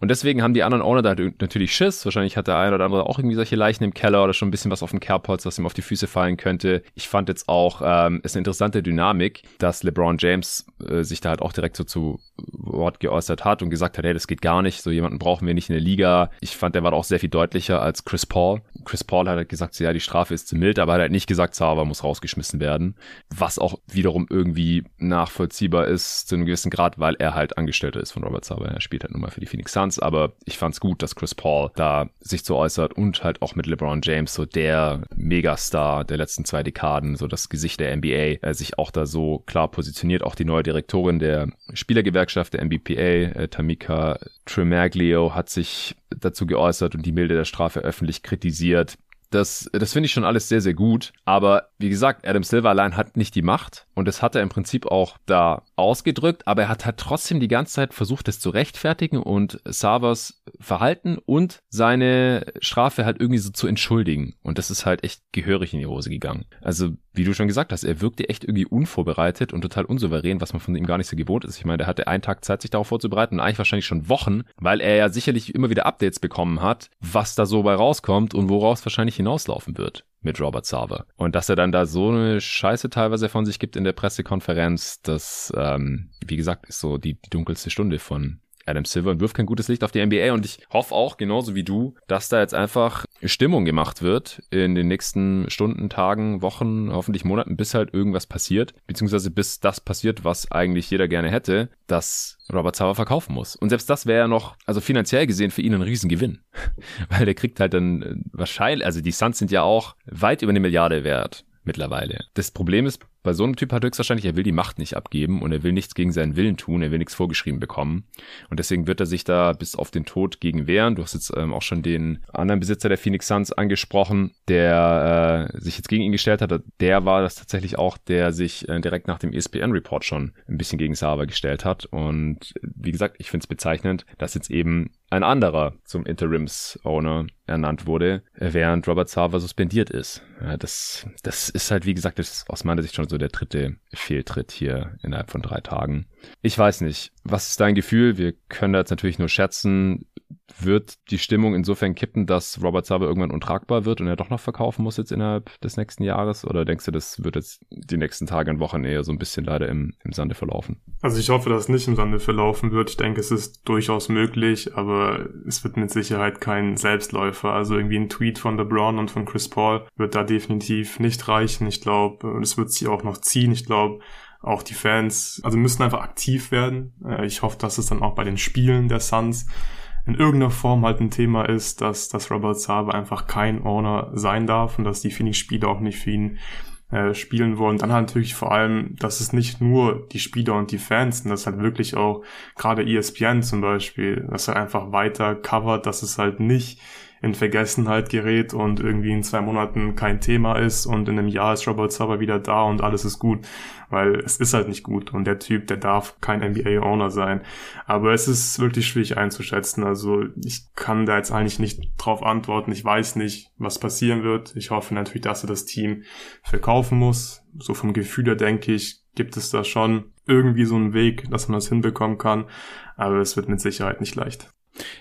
Und deswegen haben die anderen Owner da natürlich Schiss. Wahrscheinlich hat der eine oder andere auch irgendwie solche Leichen im Keller oder schon ein bisschen was auf dem Kerbholz, was ihm auf die Füße fallen könnte. Ich fand jetzt auch, ähm, ist eine interessante Dynamik, dass LeBron James äh, sich da halt auch direkt so zu Wort geäußert hat und gesagt hat, hey, das geht gar nicht, so jemanden brauchen wir nicht in der Liga. Ich fand, der war auch sehr viel deutlicher als Chris Paul. Chris Paul hat halt gesagt, ja, die Strafe ist zu mild, aber er hat halt nicht gesagt, Zava muss rausgeschmissen werden. Was auch wiederum irgendwie nachvollziehbar ist zu einem gewissen Grad, weil er halt Angestellter ist von Robert Zava. Er spielt halt nun mal für die Phoenix Suns, aber ich fand's gut, dass Chris Paul da sich so äußert und halt auch mit LeBron James, so der Megastar der letzten zwei Dekaden, so das Gesicht der NBA, äh, sich auch da so klar positioniert. Auch die neue Direktorin der Spielergewerkschaft Gewerkschaft der MBPA, äh, Tamika Tremaglio, hat sich dazu geäußert und die Milde der Strafe öffentlich kritisiert. Das, das finde ich schon alles sehr, sehr gut. Aber wie gesagt, Adam Silver allein hat nicht die Macht und das hat er im Prinzip auch da ausgedrückt, aber er hat halt trotzdem die ganze Zeit versucht, das zu rechtfertigen und Savas Verhalten und seine Strafe halt irgendwie so zu entschuldigen. Und das ist halt echt gehörig in die Hose gegangen. Also, wie du schon gesagt hast, er wirkte echt irgendwie unvorbereitet und total unsouverän, was man von ihm gar nicht so gewohnt ist. Ich meine, der hatte einen Tag Zeit, sich darauf vorzubereiten und eigentlich wahrscheinlich schon Wochen, weil er ja sicherlich immer wieder Updates bekommen hat, was da so bei rauskommt und woraus wahrscheinlich hinauslaufen wird mit Robert Sarver. Und dass er dann da so eine Scheiße teilweise von sich gibt in der Pressekonferenz, das, ähm, wie gesagt, ist so die, die dunkelste Stunde von Adam Silver wirft kein gutes Licht auf die NBA und ich hoffe auch, genauso wie du, dass da jetzt einfach Stimmung gemacht wird in den nächsten Stunden, Tagen, Wochen, hoffentlich Monaten, bis halt irgendwas passiert, beziehungsweise bis das passiert, was eigentlich jeder gerne hätte, dass Robert Sauer verkaufen muss. Und selbst das wäre ja noch, also finanziell gesehen für ihn ein Riesengewinn, weil der kriegt halt dann äh, wahrscheinlich, also die Suns sind ja auch weit über eine Milliarde wert mittlerweile. Das Problem ist, bei so einem Typ hat höchstwahrscheinlich, er will die Macht nicht abgeben und er will nichts gegen seinen Willen tun, er will nichts vorgeschrieben bekommen. Und deswegen wird er sich da bis auf den Tod gegen wehren. Du hast jetzt ähm, auch schon den anderen Besitzer der Phoenix Suns angesprochen, der äh, sich jetzt gegen ihn gestellt hat. Der war das tatsächlich auch, der sich äh, direkt nach dem ESPN-Report schon ein bisschen gegen Sava gestellt hat. Und wie gesagt, ich finde es bezeichnend, dass jetzt eben ein anderer zum Interims-Owner ernannt wurde, während Robert Sava suspendiert ist. Ja, das, das ist halt, wie gesagt, das aus meiner Sicht schon so der dritte Fehltritt hier innerhalb von drei Tagen. Ich weiß nicht. Was ist dein Gefühl? Wir können da jetzt natürlich nur schätzen wird die Stimmung insofern kippen, dass Robert Sava irgendwann untragbar wird und er doch noch verkaufen muss jetzt innerhalb des nächsten Jahres? Oder denkst du, das wird jetzt die nächsten Tage und Wochen eher so ein bisschen leider im, im Sande verlaufen? Also ich hoffe, dass es nicht im Sande verlaufen wird. Ich denke, es ist durchaus möglich, aber es wird mit Sicherheit kein Selbstläufer. Also irgendwie ein Tweet von LeBron und von Chris Paul wird da definitiv nicht reichen. Ich glaube, es wird sie auch noch ziehen. Ich glaube, auch die Fans, also müssen einfach aktiv werden. Äh, ich hoffe, dass es dann auch bei den Spielen der Suns in irgendeiner Form halt ein Thema ist, dass, dass Robert Saba einfach kein Owner sein darf und dass die Phoenix-Spieler auch nicht für ihn äh, spielen wollen. Dann halt natürlich vor allem, dass es nicht nur die Spieler und die Fans sind, dass halt wirklich auch gerade ESPN zum Beispiel, dass er einfach weiter covert, dass es halt nicht in Vergessenheit gerät und irgendwie in zwei Monaten kein Thema ist und in einem Jahr ist Robert Sauber wieder da und alles ist gut, weil es ist halt nicht gut und der Typ, der darf kein NBA-Owner sein. Aber es ist wirklich schwierig einzuschätzen. Also ich kann da jetzt eigentlich nicht drauf antworten. Ich weiß nicht, was passieren wird. Ich hoffe natürlich, dass er das Team verkaufen muss. So vom Gefühl her denke ich, gibt es da schon irgendwie so einen Weg, dass man das hinbekommen kann. Aber es wird mit Sicherheit nicht leicht.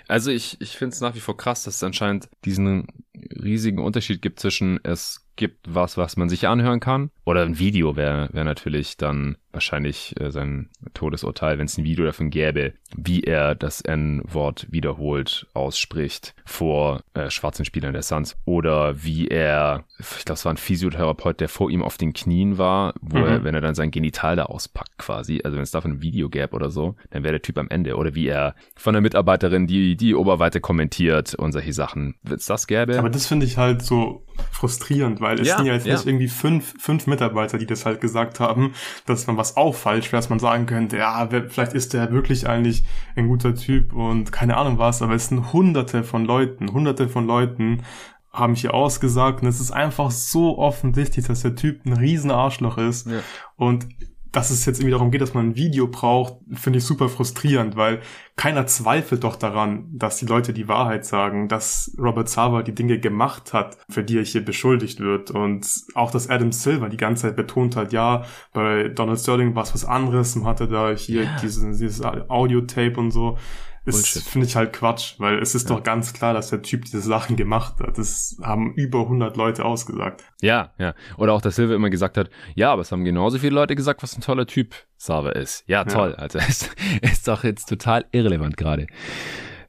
Also ich, ich finde es nach wie vor krass, dass es anscheinend diesen riesigen Unterschied gibt zwischen es gibt was, was man sich anhören kann. Oder ein Video wäre wär natürlich dann wahrscheinlich äh, sein Todesurteil, wenn es ein Video davon gäbe, wie er das N-Wort wiederholt ausspricht vor äh, schwarzen Spielern der Suns. Oder wie er, ich glaube, es war ein Physiotherapeut, der vor ihm auf den Knien war, wo mhm. er, wenn er dann sein Genital da auspackt quasi, also wenn es davon ein Video gäbe oder so, dann wäre der Typ am Ende. Oder wie er von der Mitarbeiterin die, die Oberweite kommentiert und solche Sachen. Wenn es das gäbe. Aber das finde ich halt so frustrierend, weil es ja, sind ja jetzt ja. nicht irgendwie fünf, fünf Mitarbeiter, die das halt gesagt haben, dass man was auch falsch wäre, dass man sagen könnte, ja, vielleicht ist der wirklich eigentlich ein guter Typ und keine Ahnung was, aber es sind hunderte von Leuten, hunderte von Leuten haben hier ausgesagt und es ist einfach so offensichtlich, dass der Typ ein riesen Arschloch ist ja. und dass es jetzt irgendwie darum geht, dass man ein Video braucht, finde ich super frustrierend, weil keiner zweifelt doch daran, dass die Leute die Wahrheit sagen, dass Robert Sava die Dinge gemacht hat, für die er hier beschuldigt wird. Und auch, dass Adam Silver die ganze Zeit betont hat, ja, bei Donald Sterling war es was anderes, man hatte da hier yeah. dieses, dieses Audio-Tape und so ist, finde ich halt Quatsch, weil es ist ja. doch ganz klar, dass der Typ diese Sachen gemacht hat. Das haben über 100 Leute ausgesagt. Ja, ja. Oder auch, dass Silver immer gesagt hat, ja, aber es haben genauso viele Leute gesagt, was ein toller Typ Sava ist. Ja, toll. Ja. Also, es ist doch jetzt total irrelevant gerade.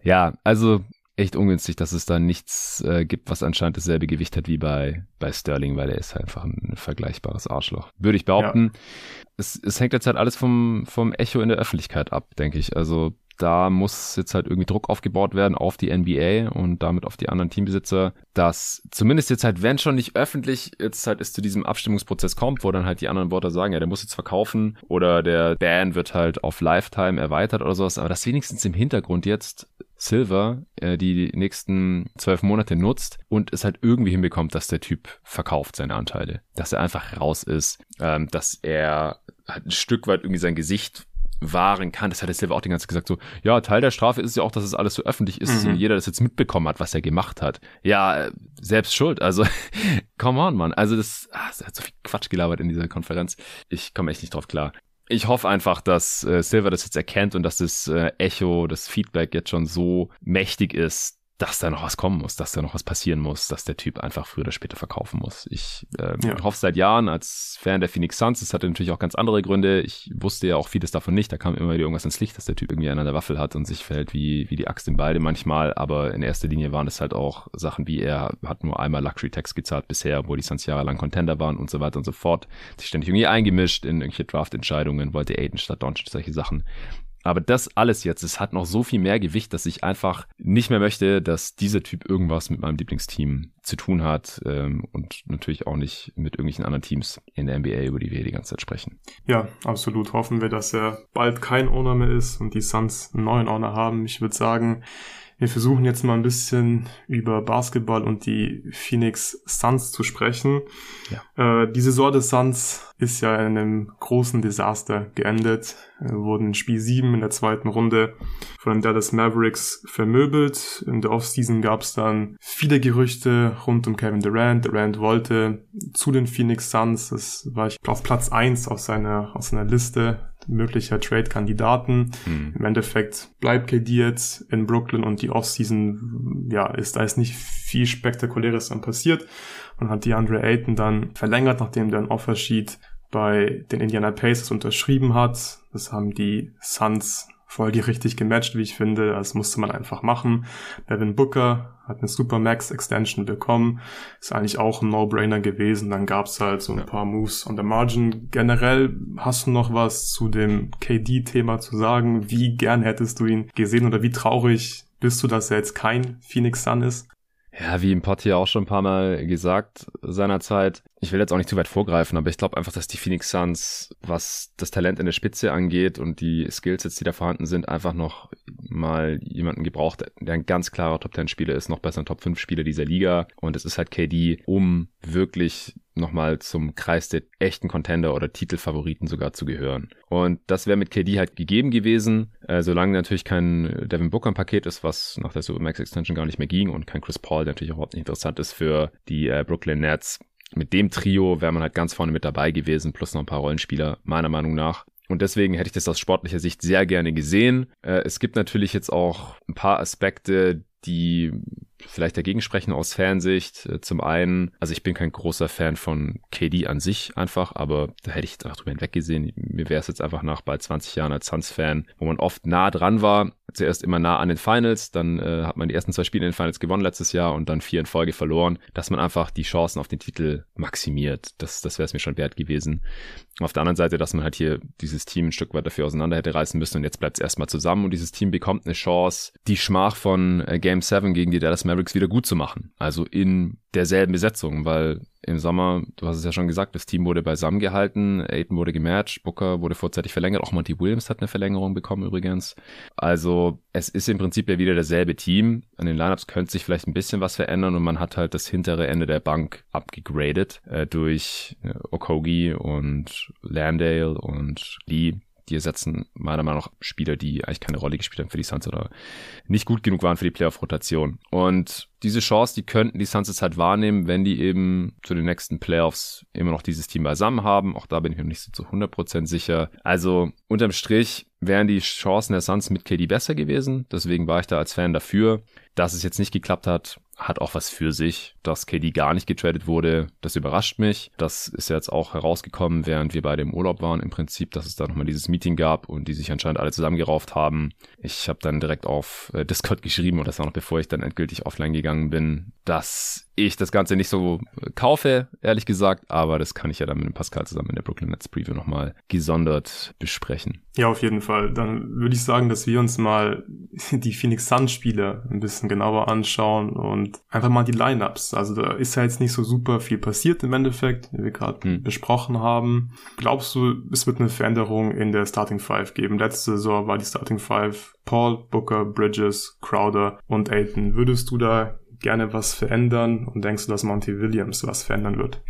Ja, also echt ungünstig, dass es da nichts äh, gibt, was anscheinend dasselbe Gewicht hat wie bei, bei Sterling, weil er ist halt einfach ein vergleichbares Arschloch. Würde ich behaupten. Ja. Es, es hängt jetzt halt alles vom, vom Echo in der Öffentlichkeit ab, denke ich. Also da muss jetzt halt irgendwie Druck aufgebaut werden auf die NBA und damit auf die anderen Teambesitzer, dass zumindest jetzt halt, wenn schon nicht öffentlich jetzt halt es zu diesem Abstimmungsprozess kommt, wo dann halt die anderen Worte sagen, ja, der muss jetzt verkaufen oder der Ban wird halt auf Lifetime erweitert oder sowas, aber dass wenigstens im Hintergrund jetzt Silver äh, die nächsten zwölf Monate nutzt und es halt irgendwie hinbekommt, dass der Typ verkauft seine Anteile, dass er einfach raus ist, ähm, dass er halt ein Stück weit irgendwie sein Gesicht wahren kann. Das hat er selber auch die ganze Zeit gesagt, so, ja, Teil der Strafe ist ja auch, dass es alles so öffentlich ist mhm. und jeder das jetzt mitbekommen hat, was er gemacht hat. Ja, selbst schuld. Also, come on, Mann. Also, das, ah, das hat so viel Quatsch gelabert in dieser Konferenz. Ich komme echt nicht drauf klar. Ich hoffe einfach, dass äh, Silver das jetzt erkennt und dass das äh, Echo, das Feedback jetzt schon so mächtig ist, dass da noch was kommen muss, dass da noch was passieren muss, dass der Typ einfach früher oder später verkaufen muss. Ich äh, ja. hoffe seit Jahren als Fan der Phoenix Suns, das hatte natürlich auch ganz andere Gründe. Ich wusste ja auch vieles davon nicht. Da kam immer wieder irgendwas ins Licht, dass der Typ irgendwie einer der Waffel hat und sich verhält wie, wie die Axt im Balde manchmal. Aber in erster Linie waren es halt auch Sachen wie er hat nur einmal Luxury Tax gezahlt bisher, obwohl die Suns jahrelang Contender waren und so weiter und so fort. Sich ständig irgendwie eingemischt in irgendwelche Draft-Entscheidungen, wollte Aiden statt Doncic, solche Sachen. Aber das alles jetzt, es hat noch so viel mehr Gewicht, dass ich einfach nicht mehr möchte, dass dieser Typ irgendwas mit meinem Lieblingsteam zu tun hat ähm, und natürlich auch nicht mit irgendwelchen anderen Teams in der NBA, über die wir die ganze Zeit sprechen. Ja, absolut. Hoffen wir, dass er bald kein Owner mehr ist und die Suns einen neuen Owner haben. Ich würde sagen, wir versuchen jetzt mal ein bisschen über Basketball und die Phoenix Suns zu sprechen. Ja. Äh, die Saison des Suns ist ja in einem großen Desaster geendet. Äh, wurden in Spiel 7 in der zweiten Runde von den Dallas Mavericks vermöbelt. In der Offseason gab es dann viele Gerüchte rund um Kevin Durant. Durant wollte zu den Phoenix Suns. Das war ich auf Platz 1 aus seiner, aus seiner Liste möglicher Trade-Kandidaten. Hm. Im Endeffekt bleibt KD jetzt in Brooklyn und die Offseason, ja, ist da ist nicht viel Spektakuläres dann passiert und hat die Andre Ayton dann verlängert, nachdem der ein Offersheet bei den Indiana Pacers unterschrieben hat. Das haben die Suns folgerichtig gematcht, wie ich finde. Das musste man einfach machen. Devin Booker hat eine Super Max Extension bekommen. Ist eigentlich auch ein No-Brainer gewesen. Dann gab's halt so ein ja. paar Moves on the margin. Generell hast du noch was zu dem KD-Thema zu sagen? Wie gern hättest du ihn gesehen oder wie traurig bist du, dass er jetzt kein Phoenix Sun ist? Ja, wie im Pod hier auch schon ein paar Mal gesagt seinerzeit. Ich will jetzt auch nicht zu weit vorgreifen, aber ich glaube einfach, dass die Phoenix Suns, was das Talent in der Spitze angeht und die Skills die da vorhanden sind, einfach noch mal jemanden gebraucht, der ein ganz klarer Top 10 Spieler ist, noch besser ein Top 5 Spieler dieser Liga. Und es ist halt KD, um wirklich nochmal zum Kreis der echten Contender oder Titelfavoriten sogar zu gehören. Und das wäre mit KD halt gegeben gewesen, äh, solange natürlich kein Devin Booker Paket ist, was nach der Supermax Extension gar nicht mehr ging und kein Chris Paul, der natürlich auch überhaupt nicht interessant ist für die äh, Brooklyn Nets. Mit dem Trio wäre man halt ganz vorne mit dabei gewesen, plus noch ein paar Rollenspieler, meiner Meinung nach. Und deswegen hätte ich das aus sportlicher Sicht sehr gerne gesehen. Äh, es gibt natürlich jetzt auch ein paar Aspekte, die vielleicht dagegen sprechen aus Fansicht. Äh, zum einen, also ich bin kein großer Fan von KD an sich einfach, aber da hätte ich auch drüber hinweggesehen. Mir wäre es jetzt einfach nach bald 20 Jahren als Suns-Fan, wo man oft nah dran war, zuerst immer nah an den Finals, dann äh, hat man die ersten zwei Spiele in den Finals gewonnen letztes Jahr und dann vier in Folge verloren, dass man einfach die Chancen auf den Titel maximiert. Das, das wäre es mir schon wert gewesen. Auf der anderen Seite, dass man halt hier dieses Team ein Stück weit dafür auseinander hätte reißen müssen und jetzt bleibt es erstmal zusammen und dieses Team bekommt eine Chance, die Schmach von äh, Game 7 gegen die Dallas Mavericks wieder gut zu machen. Also in derselben Besetzung, weil im Sommer, du hast es ja schon gesagt, das Team wurde beisammen gehalten, Aiden wurde gematcht, Booker wurde vorzeitig verlängert, auch Monty Williams hat eine Verlängerung bekommen übrigens. Also es ist im Prinzip ja wieder dasselbe Team. An den Lineups könnte sich vielleicht ein bisschen was verändern und man hat halt das hintere Ende der Bank abgegradet äh, durch äh, Okogi und Landale und Lee die ersetzen meiner Meinung nach Spieler, die eigentlich keine Rolle gespielt haben für die Suns oder nicht gut genug waren für die Playoff-Rotation. Und diese Chance, die könnten die Suns jetzt halt wahrnehmen, wenn die eben zu den nächsten Playoffs immer noch dieses Team beisammen haben. Auch da bin ich mir nicht so zu 100% sicher. Also unterm Strich wären die Chancen der Suns mit KD besser gewesen. Deswegen war ich da als Fan dafür. Dass es jetzt nicht geklappt hat, hat auch was für sich. Dass KD gar nicht getradet wurde, das überrascht mich. Das ist jetzt auch herausgekommen, während wir beide im Urlaub waren im Prinzip, dass es da nochmal dieses Meeting gab und die sich anscheinend alle zusammengerauft haben. Ich habe dann direkt auf äh, Discord geschrieben und das war noch bevor ich dann endgültig offline gegangen bin, dass ich das Ganze nicht so kaufe, ehrlich gesagt, aber das kann ich ja dann mit dem Pascal zusammen in der Brooklyn Nets Preview nochmal gesondert besprechen. Ja, auf jeden Fall. Dann würde ich sagen, dass wir uns mal die Phoenix Suns Spiele ein bisschen genauer anschauen und einfach mal die Lineups. Also da ist ja jetzt nicht so super viel passiert im Endeffekt, wie wir gerade hm. besprochen haben. Glaubst du, es wird eine Veränderung in der Starting Five geben? Letzte Saison war die Starting Five Paul, Booker, Bridges, Crowder und Aiton. Würdest du da gerne was verändern und denkst du, dass Monty Williams was verändern wird?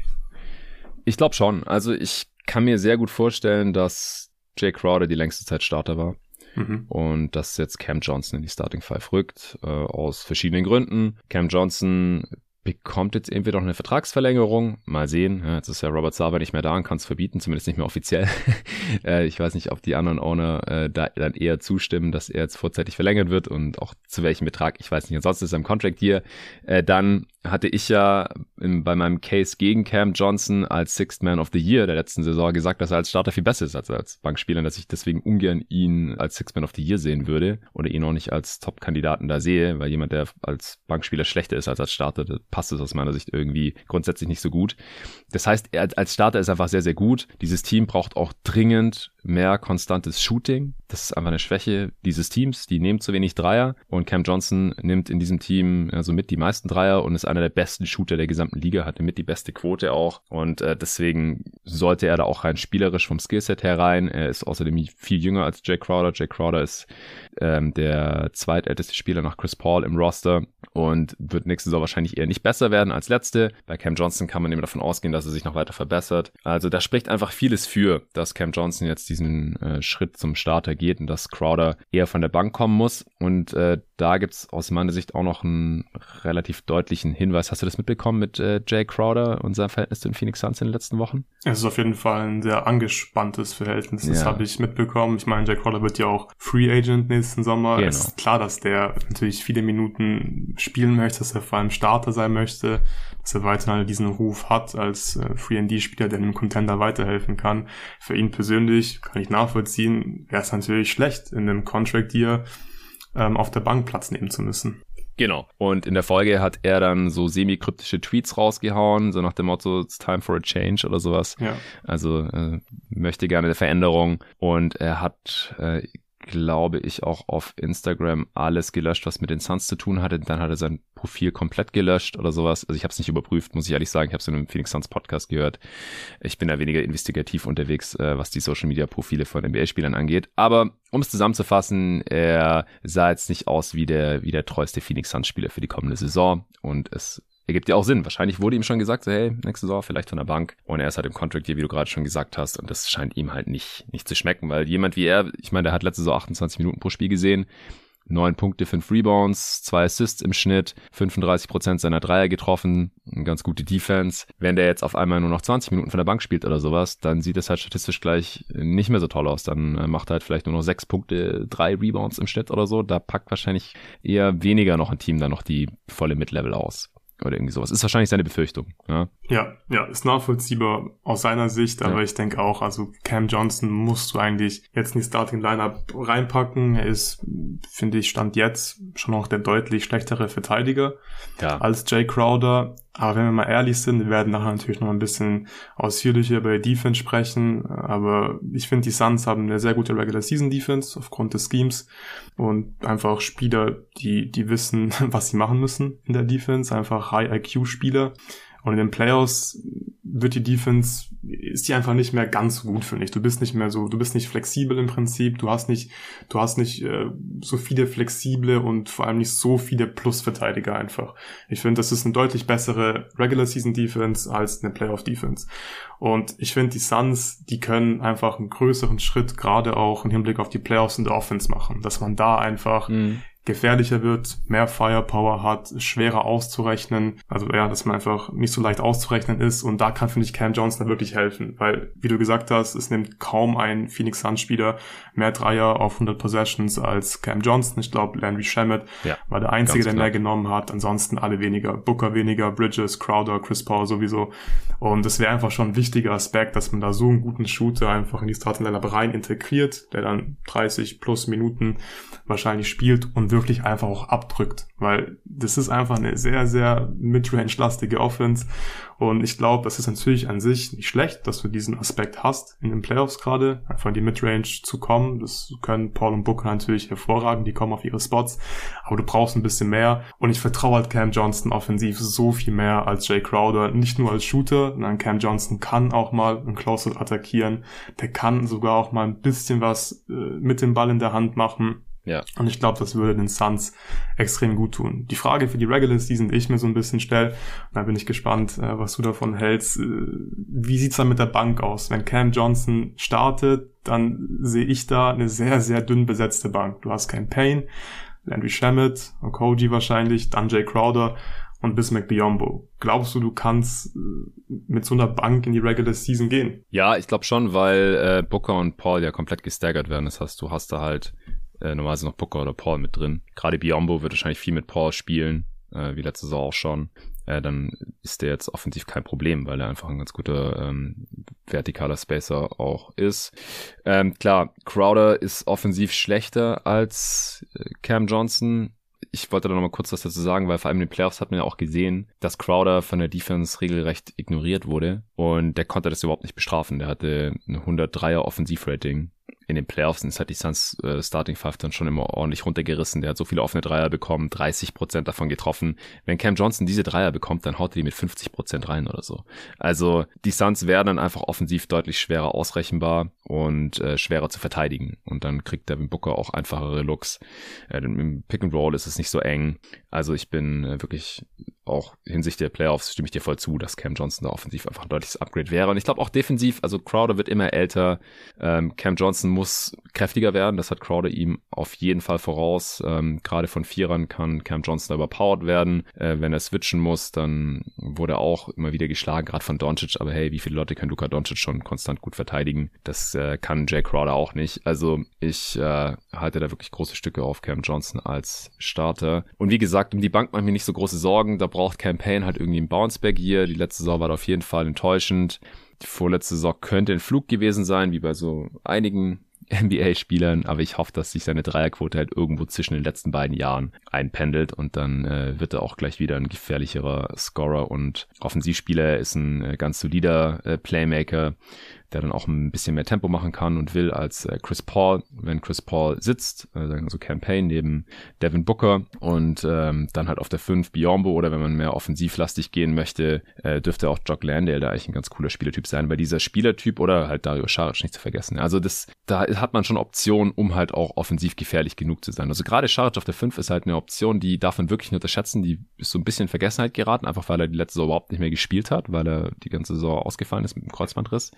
Ich glaube schon. Also ich kann mir sehr gut vorstellen, dass Jay Crowder die längste Zeit Starter war. Mhm. Und dass jetzt Cam Johnson in die Starting Five rückt, äh, aus verschiedenen Gründen. Cam Johnson bekommt jetzt irgendwie noch eine Vertragsverlängerung. Mal sehen. Ja, jetzt ist ja Robert Sava nicht mehr da und kann es verbieten, zumindest nicht mehr offiziell. äh, ich weiß nicht, ob die anderen Owner äh, da dann eher zustimmen, dass er jetzt vorzeitig verlängert wird und auch zu welchem Betrag. Ich weiß nicht. Ansonsten ist er im Contract hier. Äh, dann hatte ich ja bei meinem Case gegen Cam Johnson als Sixth Man of the Year der letzten Saison gesagt, dass er als Starter viel besser ist als als Bankspieler, dass ich deswegen ungern ihn als Sixth Man of the Year sehen würde oder ihn auch nicht als Top-Kandidaten da sehe, weil jemand, der als Bankspieler schlechter ist als als Starter, passt es aus meiner Sicht irgendwie grundsätzlich nicht so gut. Das heißt, er als Starter ist einfach sehr, sehr gut. Dieses Team braucht auch dringend mehr konstantes Shooting. Das ist einfach eine Schwäche dieses Teams. Die nehmen zu wenig Dreier und Cam Johnson nimmt in diesem Team also mit die meisten Dreier und ist einer der besten Shooter der gesamten Liga, hatte mit die beste Quote auch und äh, deswegen sollte er da auch rein spielerisch vom Skillset her rein. Er ist außerdem viel jünger als Jay Crowder. Jay Crowder ist ähm, der zweitälteste Spieler nach Chris Paul im Roster und wird nächste Saison wahrscheinlich eher nicht besser werden als letzte. Bei Cam Johnson kann man eben davon ausgehen, dass er sich noch weiter verbessert. Also da spricht einfach vieles für, dass Cam Johnson jetzt diesen äh, Schritt zum Starter geht und dass Crowder eher von der Bank kommen muss. Und äh, da gibt's aus meiner Sicht auch noch einen relativ deutlichen Hinweis. Hast du das mitbekommen mit äh, Jay Crowder und seinem Verhältnis zu den Phoenix Suns in den letzten Wochen? Es ist auf jeden Fall ein sehr angespanntes Verhältnis. Das ja. habe ich mitbekommen. Ich meine, Jay Crowder wird ja auch Free Agent nächsten Sommer. Genau. Es ist klar, dass der natürlich viele Minuten spielen möchte, dass er vor allem Starter sein möchte, dass er weiterhin diesen Ruf hat als äh, Free-ND-Spieler, der einem Contender weiterhelfen kann. Für ihn persönlich, kann ich nachvollziehen, wäre es natürlich schlecht, in einem Contract-Year ähm, auf der Bank Platz nehmen zu müssen. Genau. Und in der Folge hat er dann so semi-kryptische Tweets rausgehauen, so nach dem Motto, it's time for a change oder sowas. Ja. Also äh, möchte gerne eine Veränderung. Und er hat äh, glaube ich, auch auf Instagram alles gelöscht, was mit den Suns zu tun hatte. Dann hat er sein Profil komplett gelöscht oder sowas. Also ich habe es nicht überprüft, muss ich ehrlich sagen. Ich habe es in einem Phoenix Suns Podcast gehört. Ich bin da weniger investigativ unterwegs, äh, was die Social Media Profile von NBA-Spielern angeht. Aber um es zusammenzufassen, er sah jetzt nicht aus wie der, wie der treueste Phoenix Suns Spieler für die kommende Saison und es ergibt ja auch Sinn. Wahrscheinlich wurde ihm schon gesagt, so, hey, nächste Saison vielleicht von der Bank. Und er ist halt im Contract hier, wie du gerade schon gesagt hast. Und das scheint ihm halt nicht, nicht zu schmecken, weil jemand wie er, ich meine, der hat letzte Saison 28 Minuten pro Spiel gesehen. Neun Punkte, fünf Rebounds, zwei Assists im Schnitt, 35 Prozent seiner Dreier getroffen, eine ganz gute Defense. Wenn der jetzt auf einmal nur noch 20 Minuten von der Bank spielt oder sowas, dann sieht es halt statistisch gleich nicht mehr so toll aus. Dann äh, macht er halt vielleicht nur noch sechs Punkte, drei Rebounds im Schnitt oder so. Da packt wahrscheinlich eher weniger noch ein Team dann noch die volle Mid-Level aus oder irgendwie sowas. Ist wahrscheinlich seine Befürchtung. Ja, ja, ja ist nachvollziehbar aus seiner Sicht, aber ja. ich denke auch, also Cam Johnson musst du eigentlich jetzt in die Starting Lineup reinpacken. Er ist, finde ich, stand jetzt schon noch der deutlich schlechtere Verteidiger ja. als Jay Crowder. Aber wenn wir mal ehrlich sind, wir werden nachher natürlich noch ein bisschen ausführlicher über die Defense sprechen. Aber ich finde, die Suns haben eine sehr gute Regular Season Defense aufgrund des Schemes und einfach Spieler, die, die wissen, was sie machen müssen in der Defense. Einfach High IQ Spieler. Und in den Playoffs wird die Defense, ist die einfach nicht mehr ganz so gut, finde ich. Du bist nicht mehr so, du bist nicht flexibel im Prinzip, du hast nicht, du hast nicht äh, so viele flexible und vor allem nicht so viele Plus-Verteidiger einfach. Ich finde, das ist eine deutlich bessere Regular Season Defense als eine Playoff Defense. Und ich finde, die Suns, die können einfach einen größeren Schritt gerade auch im Hinblick auf die Playoffs der Offense machen, dass man da einfach mhm gefährlicher wird, mehr Firepower hat, schwerer auszurechnen. Also ja, dass man einfach nicht so leicht auszurechnen ist. Und da kann, finde ich, Cam Johnson wirklich helfen. Weil, wie du gesagt hast, es nimmt kaum ein Phoenix Suns Spieler mehr Dreier auf 100 Possessions als Cam Johnson. Ich glaube, Landry Shamet ja, war der Einzige, der mehr genommen hat. Ansonsten alle weniger. Booker weniger, Bridges, Crowder, Chris Paul sowieso. Und es wäre einfach schon ein wichtiger Aspekt, dass man da so einen guten Shooter einfach in die Starting Lineup rein integriert, der dann 30 plus Minuten wahrscheinlich spielt und wirklich einfach auch abdrückt, weil das ist einfach eine sehr, sehr Midrange-lastige Offense. Und ich glaube, das ist natürlich an sich nicht schlecht, dass du diesen Aspekt hast in den Playoffs gerade, einfach in die Midrange zu kommen. Das können Paul und Booker natürlich hervorragen, die kommen auf ihre Spots, aber du brauchst ein bisschen mehr. Und ich vertraue halt Cam Johnston offensiv so viel mehr als Jay Crowder, nicht nur als Shooter, sondern Cam Johnston kann auch mal ein Closeout attackieren, der kann sogar auch mal ein bisschen was äh, mit dem Ball in der Hand machen ja. Und ich glaube, das würde den Suns extrem gut tun. Die Frage für die Regular Season, die ich mir so ein bisschen stelle, da bin ich gespannt, äh, was du davon hältst. Äh, wie sieht's dann mit der Bank aus? Wenn Cam Johnson startet, dann sehe ich da eine sehr, sehr dünn besetzte Bank. Du hast keinen Payne, Landry Shamet, Okoji wahrscheinlich, dann Jay Crowder und Bismack Biombo. Glaubst du, du kannst äh, mit so einer Bank in die Regular Season gehen? Ja, ich glaube schon, weil äh, Booker und Paul ja komplett gestaggert werden. Das heißt, du hast da halt äh, normalerweise noch Booker oder Paul mit drin. Gerade Biombo wird wahrscheinlich viel mit Paul spielen, äh, wie letzte Saison auch schon. Äh, dann ist der jetzt offensiv kein Problem, weil er einfach ein ganz guter ähm, vertikaler Spacer auch ist. Ähm, klar, Crowder ist offensiv schlechter als äh, Cam Johnson. Ich wollte da noch mal kurz was dazu sagen, weil vor allem in den Playoffs hat man ja auch gesehen, dass Crowder von der Defense regelrecht ignoriert wurde und der konnte das überhaupt nicht bestrafen. Der hatte ein 103er Offensivrating in den Playoffs sind halt die Suns äh, Starting Five dann schon immer ordentlich runtergerissen. Der hat so viele offene Dreier bekommen, 30 Prozent davon getroffen. Wenn Cam Johnson diese Dreier bekommt, dann haut er die mit 50 Prozent rein oder so. Also die Suns werden dann einfach offensiv deutlich schwerer ausrechenbar und äh, schwerer zu verteidigen. Und dann kriegt Devin Booker auch einfachere Looks. Äh, Im Pick and Roll ist es nicht so eng. Also ich bin äh, wirklich auch hinsichtlich der Playoffs stimme ich dir voll zu, dass Cam Johnson da offensiv einfach ein deutliches Upgrade wäre. Und ich glaube auch defensiv, also Crowder wird immer älter. Ähm, Cam Johnson muss kräftiger werden. Das hat Crowder ihm auf jeden Fall voraus. Ähm, Gerade von Vierern kann Cam Johnson überpowered werden. Äh, wenn er switchen muss, dann wurde er auch immer wieder geschlagen, gerade von Doncic. Aber hey, wie viele Leute kann Luka Doncic schon konstant gut verteidigen? Das äh, kann Jay Crowder auch nicht. Also ich äh, halte da wirklich große Stücke auf Cam Johnson als Starter. Und wie gesagt, um die Bank mache ich mir nicht so große Sorgen. Da braucht Campaign halt irgendwie ein Bounceback hier. Die letzte Saison war auf jeden Fall enttäuschend. Die vorletzte Saison könnte ein Flug gewesen sein, wie bei so einigen NBA-Spielern, aber ich hoffe, dass sich seine Dreierquote halt irgendwo zwischen den letzten beiden Jahren einpendelt und dann äh, wird er auch gleich wieder ein gefährlicherer Scorer und Offensivspieler. Er ist ein äh, ganz solider äh, Playmaker. Der dann auch ein bisschen mehr Tempo machen kann und will als äh, Chris Paul, wenn Chris Paul sitzt, äh, wir so Campaign neben Devin Booker und ähm, dann halt auf der 5 Biombo oder wenn man mehr offensivlastig gehen möchte, äh, dürfte auch Jock Landale da eigentlich ein ganz cooler Spielertyp sein, weil dieser Spielertyp oder halt Dario Saric nicht zu vergessen. Also das, da hat man schon Optionen, um halt auch offensiv gefährlich genug zu sein. Also gerade Saric auf der 5 ist halt eine Option, die darf man wirklich nicht unterschätzen, die ist so ein bisschen in Vergessenheit geraten, einfach weil er die letzte Saison überhaupt nicht mehr gespielt hat, weil er die ganze Saison ausgefallen ist mit dem Kreuzbandriss.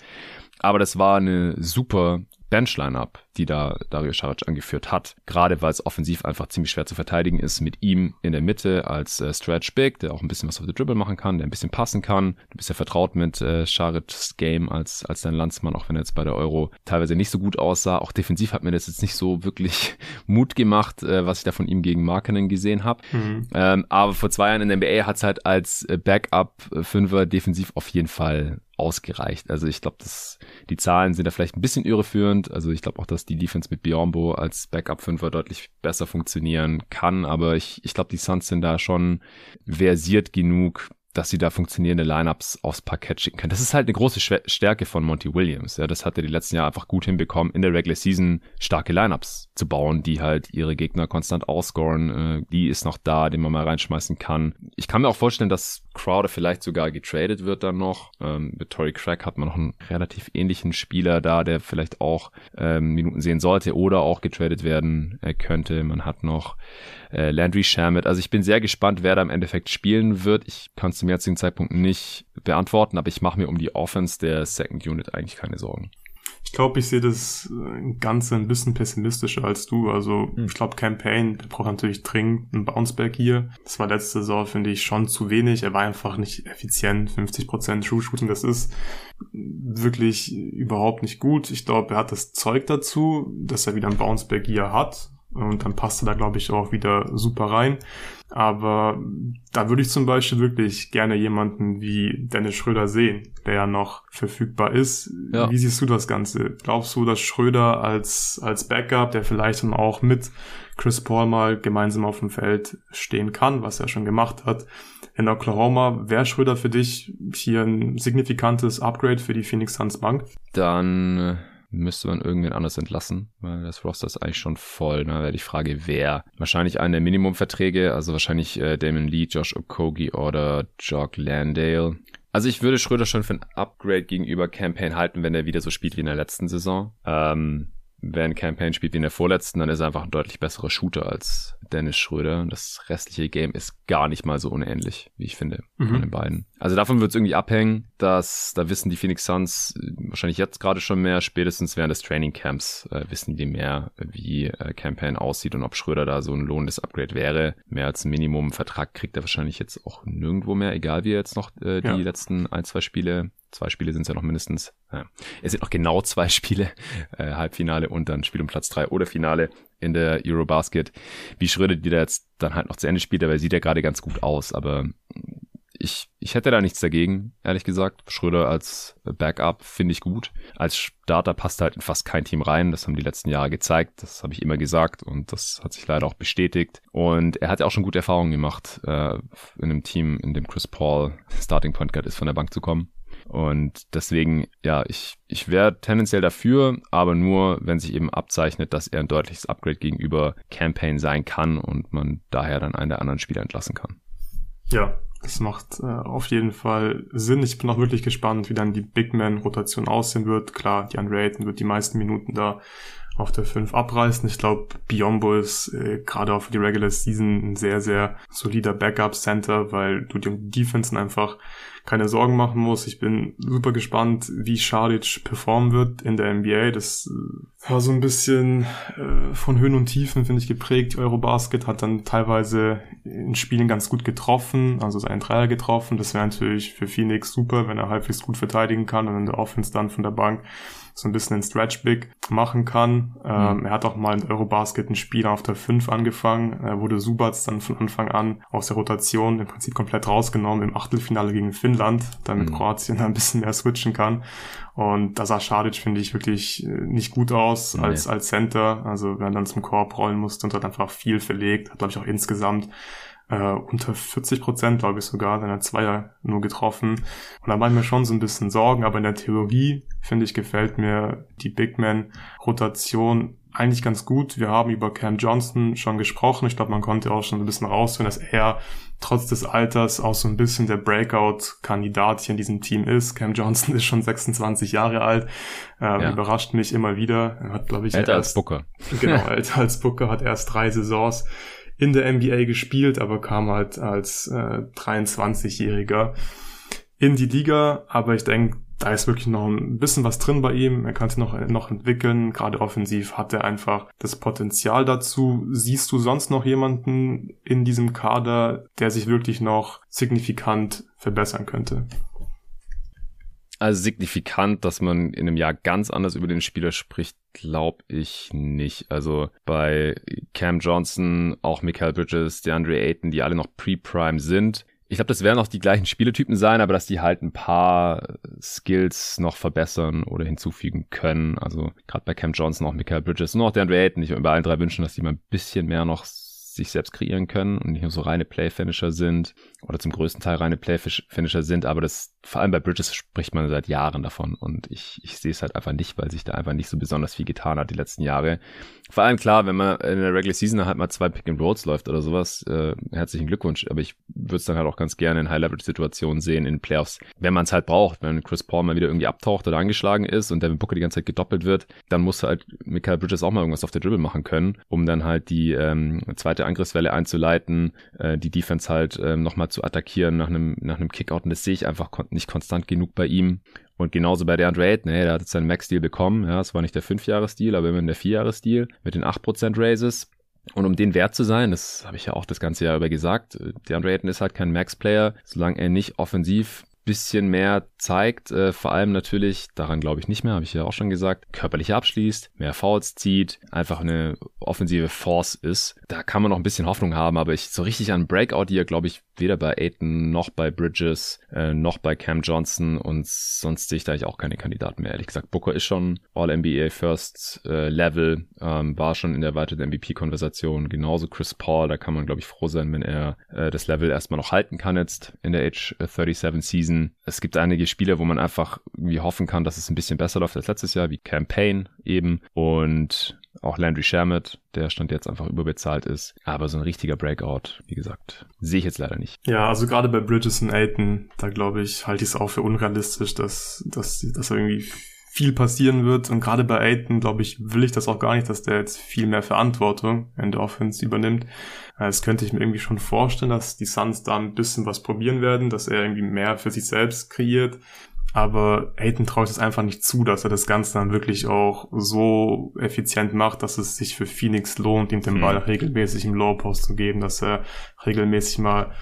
Aber das war eine super Bench-Line-Up, die da Dario Saric angeführt hat. Gerade weil es offensiv einfach ziemlich schwer zu verteidigen ist mit ihm in der Mitte als äh, Stretch Big, der auch ein bisschen was auf der Dribble machen kann, der ein bisschen passen kann. Du bist ja vertraut mit äh, Saric's Game als, als dein Landsmann, auch wenn er jetzt bei der Euro teilweise nicht so gut aussah. Auch defensiv hat mir das jetzt nicht so wirklich Mut gemacht, äh, was ich da von ihm gegen Markenen gesehen habe. Mhm. Ähm, aber vor zwei Jahren in der NBA hat es halt als äh, Backup-Fünfer defensiv auf jeden Fall ausgereicht. Also ich glaube, dass die Zahlen sind da vielleicht ein bisschen irreführend. Also ich glaube auch, dass die Defense mit Biombo als Backup-Fünfer deutlich besser funktionieren kann. Aber ich, ich glaube, die Suns sind da schon versiert genug, dass sie da funktionierende Lineups aufs Parkett schicken können. Das ist halt eine große Stärke von Monty Williams. Ja, das hat er die letzten Jahre einfach gut hinbekommen, in der Regular Season starke Lineups zu bauen, die halt ihre Gegner konstant ausscoren. Äh, die ist noch da, den man mal reinschmeißen kann. Ich kann mir auch vorstellen, dass Crowder vielleicht sogar getradet wird dann noch. Ähm, mit Tory Craig hat man noch einen relativ ähnlichen Spieler da, der vielleicht auch ähm, Minuten sehen sollte oder auch getradet werden äh, könnte. Man hat noch äh, Landry Shamit. Also ich bin sehr gespannt, wer da im Endeffekt spielen wird. Ich kann es zum jetzigen Zeitpunkt nicht beantworten, aber ich mache mir um die Offense der Second Unit eigentlich keine Sorgen. Ich glaube, ich sehe das äh, Ganze ein bisschen pessimistischer als du. Also hm. ich glaube, Campaign, braucht natürlich dringend einen Bounceback hier. Das war letzte Saison, finde ich, schon zu wenig. Er war einfach nicht effizient. 50% True Shooting, das ist wirklich überhaupt nicht gut. Ich glaube, er hat das Zeug dazu, dass er wieder ein Bounceback hier hat. Und dann passt er da, glaube ich, auch wieder super rein. Aber da würde ich zum Beispiel wirklich gerne jemanden wie Dennis Schröder sehen, der ja noch verfügbar ist. Ja. Wie siehst du das Ganze? Glaubst du, dass Schröder als, als Backup, der vielleicht dann auch mit Chris Paul mal gemeinsam auf dem Feld stehen kann, was er schon gemacht hat, in Oklahoma, wäre Schröder für dich hier ein signifikantes Upgrade für die Phoenix Suns Bank? Dann äh, müsste man irgendwen anders entlassen, weil das Roster ist eigentlich schon voll. Da wäre die Frage, wer. Wahrscheinlich einen der Minimumverträge, also wahrscheinlich äh, Damon Lee, Josh Okogie oder Jock Landale. Also ich würde Schröder schon für ein Upgrade gegenüber Campaign halten, wenn er wieder so spielt wie in der letzten Saison. Ähm, wenn Campaign spielt wie in der vorletzten, dann ist er einfach ein deutlich besserer Shooter als Dennis Schröder. Das restliche Game ist gar nicht mal so unähnlich, wie ich finde, mhm. von den beiden. Also davon wird es irgendwie abhängen, dass da wissen die Phoenix Suns äh, wahrscheinlich jetzt gerade schon mehr, spätestens während des Training Camps äh, wissen die mehr, wie äh, Campaign aussieht und ob Schröder da so ein lohnendes Upgrade wäre. Mehr als Minimum Vertrag kriegt er wahrscheinlich jetzt auch nirgendwo mehr, egal wie er jetzt noch äh, die ja. letzten ein, zwei Spiele Zwei Spiele sind es ja noch mindestens. Ja. Es sind noch genau zwei Spiele, äh, Halbfinale und dann Spiel um Platz drei oder Finale in der Eurobasket. Wie Schröder, die da jetzt dann halt noch zu Ende spielt, aber sieht ja gerade ganz gut aus. Aber ich, ich hätte da nichts dagegen, ehrlich gesagt. Schröder als Backup finde ich gut. Als Starter passt halt in fast kein Team rein. Das haben die letzten Jahre gezeigt. Das habe ich immer gesagt und das hat sich leider auch bestätigt. Und er hat ja auch schon gute Erfahrungen gemacht, äh, in einem Team, in dem Chris Paul Starting Point Guard ist, von der Bank zu kommen. Und deswegen, ja, ich, ich wäre tendenziell dafür, aber nur, wenn sich eben abzeichnet, dass er ein deutliches Upgrade gegenüber Campaign sein kann und man daher dann einen der anderen Spieler entlassen kann. Ja, das macht äh, auf jeden Fall Sinn. Ich bin auch wirklich gespannt, wie dann die Big Man-Rotation aussehen wird. Klar, die Ayton wird die meisten Minuten da auf der 5 abreißen. Ich glaube, Biombo ist äh, gerade auch für die Regular Season ein sehr, sehr solider Backup-Center, weil du die Defense einfach keine Sorgen machen muss. Ich bin super gespannt, wie Šarić performen wird in der NBA. Das äh, war so ein bisschen äh, von Höhen und Tiefen, finde ich, geprägt. Eurobasket hat dann teilweise in Spielen ganz gut getroffen, also seinen Dreier getroffen. Das wäre natürlich für Phoenix super, wenn er halbwegs gut verteidigen kann und in der Offense dann von der Bank so ein bisschen den Stretch Big machen kann. Ähm, mhm. Er hat auch mal in Eurobasket ein Spiel auf der 5 angefangen. Er wurde Subats dann von Anfang an aus der Rotation im Prinzip komplett rausgenommen im Achtelfinale gegen Finnland, damit mhm. Kroatien ein bisschen mehr switchen kann. Und da sah Schadic, finde ich, wirklich äh, nicht gut aus nee. als, als Center. Also wenn er dann zum Korb rollen musste und hat einfach viel verlegt, hat, glaube ich, auch insgesamt äh, unter 40 Prozent, glaube ich sogar, dann hat Zweier nur getroffen. Und da mache ich mir schon so ein bisschen Sorgen, aber in der Theorie, finde ich, gefällt mir die Big Man-Rotation eigentlich ganz gut. Wir haben über Cam Johnson schon gesprochen. Ich glaube, man konnte auch schon ein bisschen rausfinden, dass er trotz des Alters auch so ein bisschen der Breakout-Kandidat hier in diesem Team ist. Cam Johnson ist schon 26 Jahre alt. Ähm, ja. Überrascht mich immer wieder. Er hat, glaube ich, älter erst, als Booker. Genau, älter als Booker, hat erst drei Saisons in der NBA gespielt, aber kam halt als äh, 23-Jähriger in die Liga. Aber ich denke, da ist wirklich noch ein bisschen was drin bei ihm. Er kann sich noch, noch entwickeln. Gerade offensiv hat er einfach das Potenzial dazu. Siehst du sonst noch jemanden in diesem Kader, der sich wirklich noch signifikant verbessern könnte? Also signifikant, dass man in einem Jahr ganz anders über den Spieler spricht, glaube ich nicht. Also bei Cam Johnson, auch Michael Bridges, DeAndre Ayton, die alle noch Pre-Prime sind, ich glaube, das werden auch die gleichen Spieletypen sein, aber dass die halt ein paar Skills noch verbessern oder hinzufügen können. Also gerade bei Cam Johnson, auch Michael Bridges und auch der Andre Ayton. Ich würde bei allen drei wünschen, dass die mal ein bisschen mehr noch sich selbst kreieren können und nicht nur so reine Play-Finisher sind oder zum größten Teil reine Play-Finisher sind, aber das, vor allem bei Bridges spricht man seit Jahren davon und ich, ich sehe es halt einfach nicht, weil sich da einfach nicht so besonders viel getan hat die letzten Jahre. Vor allem klar, wenn man in der Regular Season halt mal zwei Pick and Rolls läuft oder sowas, äh, herzlichen Glückwunsch, aber ich würde es dann halt auch ganz gerne in High-Leverage-Situationen sehen, in Playoffs, wenn man es halt braucht, wenn Chris Paul mal wieder irgendwie abtaucht oder angeschlagen ist und Devin Booker die ganze Zeit gedoppelt wird, dann muss halt Michael Bridges auch mal irgendwas auf der Dribble machen können, um dann halt die ähm, zweite Angriffswelle einzuleiten, äh, die Defense halt ähm, nochmal zu attackieren nach einem, nach einem Kickout und das sehe ich einfach kon nicht konstant genug bei ihm. Und genauso bei der Andre Ayton, hey, der hat jetzt seinen Max-Deal bekommen. Ja, es war nicht der 5-Jahres-Deal, aber immerhin der 4-Jahres-Deal mit den 8% Raises. Und um den wert zu sein, das habe ich ja auch das ganze Jahr über gesagt, der Andre Ayton ist halt kein Max-Player, solange er nicht offensiv bisschen mehr zeigt, äh, vor allem natürlich, daran glaube ich nicht mehr, habe ich ja auch schon gesagt, körperlich abschließt, mehr Fouls zieht, einfach eine offensive Force ist. Da kann man noch ein bisschen Hoffnung haben, aber ich so richtig an Breakout hier glaube ich weder bei Aiton noch bei Bridges äh, noch bei Cam Johnson und sonst sehe ich da eigentlich auch keine Kandidaten mehr. Ehrlich gesagt, Booker ist schon All-NBA First äh, Level, ähm, war schon in der erweiterten MVP-Konversation, genauso Chris Paul, da kann man glaube ich froh sein, wenn er äh, das Level erstmal noch halten kann jetzt in der Age 37 Season. Es gibt einige Spiele, wo man einfach irgendwie hoffen kann, dass es ein bisschen besser läuft als letztes Jahr, wie Campaign eben und auch Landry Shermett, der stand jetzt einfach überbezahlt ist. Aber so ein richtiger Breakout, wie gesagt, sehe ich jetzt leider nicht. Ja, also gerade bei Bridges und Aiton, da glaube ich, halte ich es auch für unrealistisch, dass, dass, dass irgendwie viel passieren wird. Und gerade bei Aiton, glaube ich, will ich das auch gar nicht, dass der jetzt viel mehr Verantwortung in der Offense übernimmt. Das könnte ich mir irgendwie schon vorstellen, dass die Suns da ein bisschen was probieren werden, dass er irgendwie mehr für sich selbst kreiert. Aber Aiden traut es einfach nicht zu, dass er das Ganze dann wirklich auch so effizient macht, dass es sich für Phoenix lohnt, ihm den Ball mhm. regelmäßig im Low Post zu geben, dass er regelmäßig mal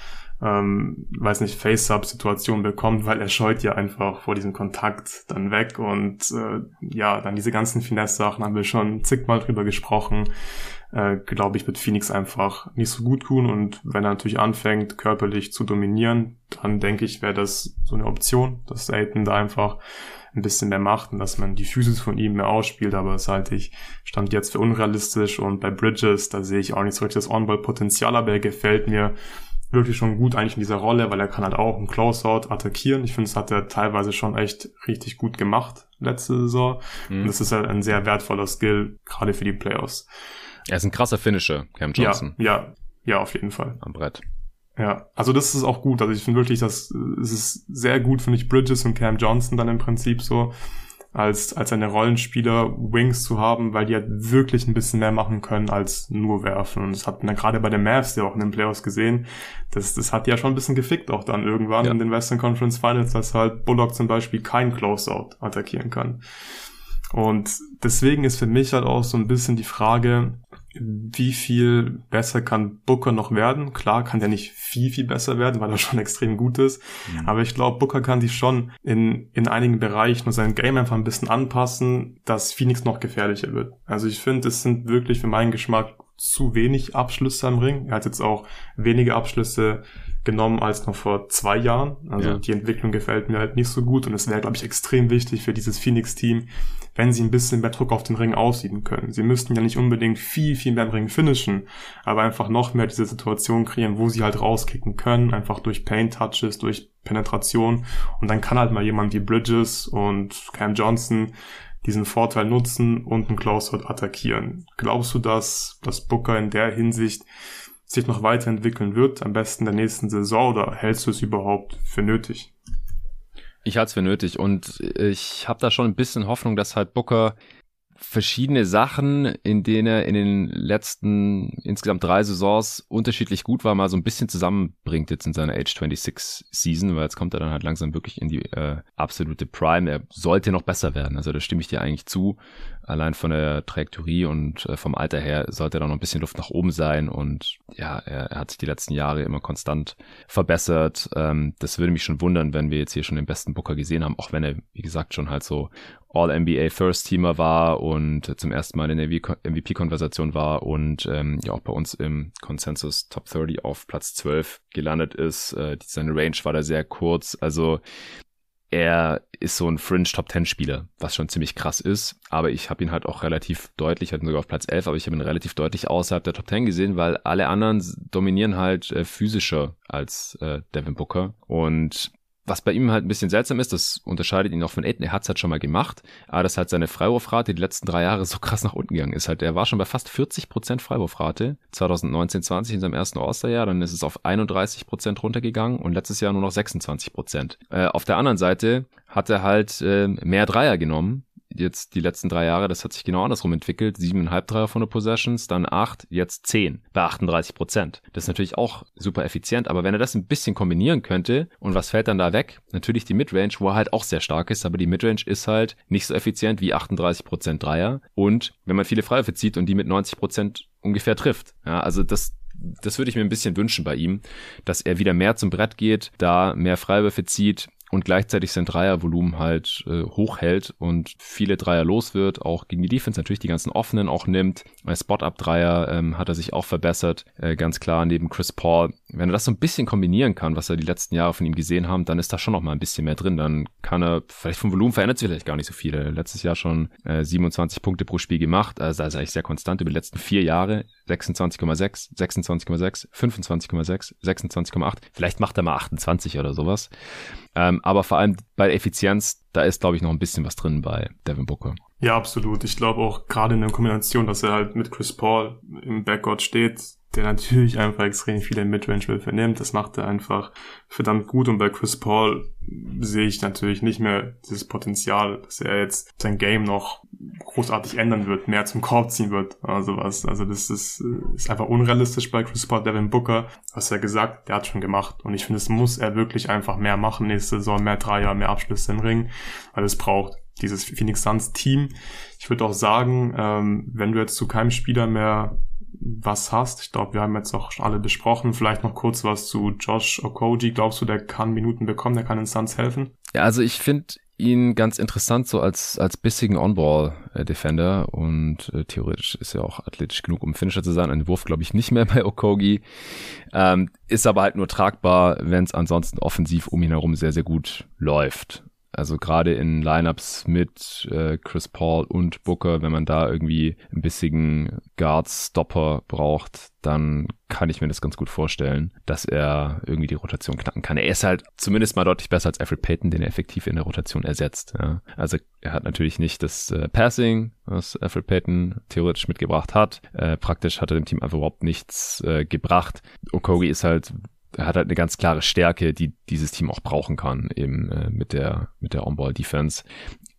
ähm, weiß nicht, Face-Up-Situation bekommt, weil er scheut ja einfach vor diesem Kontakt dann weg und äh, ja, dann diese ganzen Finesse-Sachen haben wir schon zigmal drüber gesprochen äh, glaube ich, wird Phoenix einfach nicht so gut tun. Und wenn er natürlich anfängt, körperlich zu dominieren, dann denke ich, wäre das so eine Option, dass Aiden da einfach ein bisschen mehr macht und dass man die Physis von ihm mehr ausspielt, aber das halte ich stand jetzt für unrealistisch und bei Bridges, da sehe ich auch nicht so richtig das On-Ball-Potenzial, aber er gefällt mir wirklich schon gut eigentlich in dieser Rolle, weil er kann halt auch einen Closeout attackieren. Ich finde, das hat er teilweise schon echt richtig gut gemacht letzte Saison. Mhm. Und das ist halt ein sehr wertvoller Skill, gerade für die Playoffs. Er ist ein krasser Finisher, Cam Johnson. Ja, ja, ja, auf jeden Fall. Am Brett. Ja, also das ist auch gut. Also ich finde wirklich, dass es ist sehr gut, finde ich, Bridges und Cam Johnson dann im Prinzip so als, als eine Rollenspieler Wings zu haben, weil die halt wirklich ein bisschen mehr machen können als nur werfen. Und das hat man gerade bei den Mavs ja auch in den Playoffs gesehen. Das, das hat ja schon ein bisschen gefickt auch dann irgendwann ja. in den Western Conference Finals, dass halt Bullock zum Beispiel kein Closeout attackieren kann. Und deswegen ist für mich halt auch so ein bisschen die Frage, wie viel besser kann Booker noch werden? Klar kann der nicht viel, viel besser werden, weil er schon extrem gut ist. Mhm. Aber ich glaube, Booker kann sich schon in, in einigen Bereichen nur sein Game einfach ein bisschen anpassen, dass Phoenix noch gefährlicher wird. Also ich finde, es sind wirklich für meinen Geschmack zu wenig Abschlüsse am Ring. Er hat jetzt auch wenige Abschlüsse genommen als noch vor zwei Jahren. Also ja. die Entwicklung gefällt mir halt nicht so gut und es wäre, glaube ich, extrem wichtig für dieses Phoenix-Team, wenn sie ein bisschen mehr Druck auf den Ring ausüben können. Sie müssten ja nicht unbedingt viel, viel mehr im Ring finishen, aber einfach noch mehr diese Situation kreieren, wo sie halt rauskicken können, einfach durch Paint-Touches, durch Penetration und dann kann halt mal jemand wie Bridges und Cam Johnson diesen Vorteil nutzen und einen Closeout attackieren. Glaubst du, dass, dass Booker in der Hinsicht sich noch weiterentwickeln wird, am besten der nächsten Saison, oder hältst du es überhaupt für nötig? Ich halte es für nötig und ich habe da schon ein bisschen Hoffnung, dass halt Booker verschiedene Sachen, in denen er in den letzten insgesamt drei Saisons unterschiedlich gut war, mal so ein bisschen zusammenbringt jetzt in seiner Age 26 Season, weil jetzt kommt er dann halt langsam wirklich in die äh, absolute Prime. Er sollte noch besser werden, also da stimme ich dir eigentlich zu. Allein von der Trajektorie und äh, vom Alter her sollte da noch ein bisschen Luft nach oben sein und ja, er, er hat sich die letzten Jahre immer konstant verbessert. Ähm, das würde mich schon wundern, wenn wir jetzt hier schon den besten Booker gesehen haben, auch wenn er, wie gesagt, schon halt so All-NBA First-Teamer war und zum ersten Mal in der MVP-Konversation war und ähm, ja auch bei uns im Consensus Top 30 auf Platz 12 gelandet ist. Äh, seine Range war da sehr kurz. Also er ist so ein Fringe Top 10 Spieler, was schon ziemlich krass ist. Aber ich habe ihn halt auch relativ deutlich, hatte sogar auf Platz 11, aber ich habe ihn relativ deutlich außerhalb der Top 10 gesehen, weil alle anderen dominieren halt äh, physischer als äh, Devin Booker. Und was bei ihm halt ein bisschen seltsam ist, das unterscheidet ihn auch von Aiden, er hat es halt schon mal gemacht, aber dass halt seine Freiwurfrate die letzten drei Jahre so krass nach unten gegangen ist. Halt, er war schon bei fast 40% Freiwurfrate 2019-20 in seinem ersten Osterjahr, dann ist es auf 31% runtergegangen und letztes Jahr nur noch 26%. Äh, auf der anderen Seite hat er halt äh, mehr Dreier genommen, jetzt die letzten drei Jahre, das hat sich genau andersrum entwickelt. Siebeneinhalb Dreier von der Possessions, dann acht, jetzt zehn bei 38 Prozent. Das ist natürlich auch super effizient, aber wenn er das ein bisschen kombinieren könnte und was fällt dann da weg? Natürlich die Midrange, wo er halt auch sehr stark ist, aber die Midrange ist halt nicht so effizient wie 38 Prozent Dreier und wenn man viele Freiwürfe zieht und die mit 90 Prozent ungefähr trifft. Ja, also das, das würde ich mir ein bisschen wünschen bei ihm, dass er wieder mehr zum Brett geht, da mehr Freiwürfe zieht, und gleichzeitig sein Dreiervolumen halt äh, hochhält und viele Dreier los wird, auch gegen die Defense natürlich die ganzen offenen auch nimmt. Bei Spot-Up-Dreier ähm, hat er sich auch verbessert, äh, ganz klar neben Chris Paul. Wenn er das so ein bisschen kombinieren kann, was er die letzten Jahre von ihm gesehen haben, dann ist da schon noch mal ein bisschen mehr drin. Dann kann er, vielleicht vom Volumen verändert sich vielleicht gar nicht so viel. Letztes Jahr schon äh, 27 Punkte pro Spiel gemacht, also, also eigentlich sehr konstant über die letzten vier Jahre. 26,6, 26,6, 25,6, 26,8. Vielleicht macht er mal 28 oder sowas. Ähm, aber vor allem bei Effizienz, da ist, glaube ich, noch ein bisschen was drin bei Devin Booker. Ja, absolut. Ich glaube auch gerade in der Kombination, dass er halt mit Chris Paul im Backcourt steht, der natürlich einfach extrem viele Midrange-Würfe nimmt. Das macht er einfach verdammt gut. Und bei Chris Paul sehe ich natürlich nicht mehr dieses Potenzial, dass er jetzt sein Game noch großartig ändern wird, mehr zum Korb ziehen wird oder sowas. Also das ist, ist einfach unrealistisch bei Chris Paul. Devin Booker, was er gesagt, der hat schon gemacht. Und ich finde, es muss er wirklich einfach mehr machen nächste Saison, mehr Dreier, mehr Abschlüsse im Ring, weil es braucht dieses Phoenix Suns Team. Ich würde auch sagen, ähm, wenn du jetzt zu keinem Spieler mehr was hast. Ich glaube, wir haben jetzt auch alle besprochen. Vielleicht noch kurz was zu Josh Okoji. Glaubst du, der kann Minuten bekommen, der kann den Suns helfen? Ja, also ich finde ihn ganz interessant so als als bissigen On-Ball-Defender und äh, theoretisch ist er auch athletisch genug, um Finisher zu sein. Ein Wurf glaube ich nicht mehr bei Okogi. Ähm, ist aber halt nur tragbar, wenn es ansonsten offensiv um ihn herum sehr, sehr gut läuft. Also gerade in Lineups mit äh, Chris Paul und Booker, wenn man da irgendwie ein bisschen Guard-Stopper braucht, dann kann ich mir das ganz gut vorstellen, dass er irgendwie die Rotation knacken kann. Er ist halt zumindest mal deutlich besser als Alfred Payton, den er effektiv in der Rotation ersetzt. Ja. Also er hat natürlich nicht das äh, Passing, was Alfred Payton theoretisch mitgebracht hat. Äh, praktisch hat er dem Team einfach überhaupt nichts äh, gebracht. Okogi ist halt er hat halt eine ganz klare Stärke, die dieses Team auch brauchen kann, eben äh, mit der, mit der On-Ball-Defense.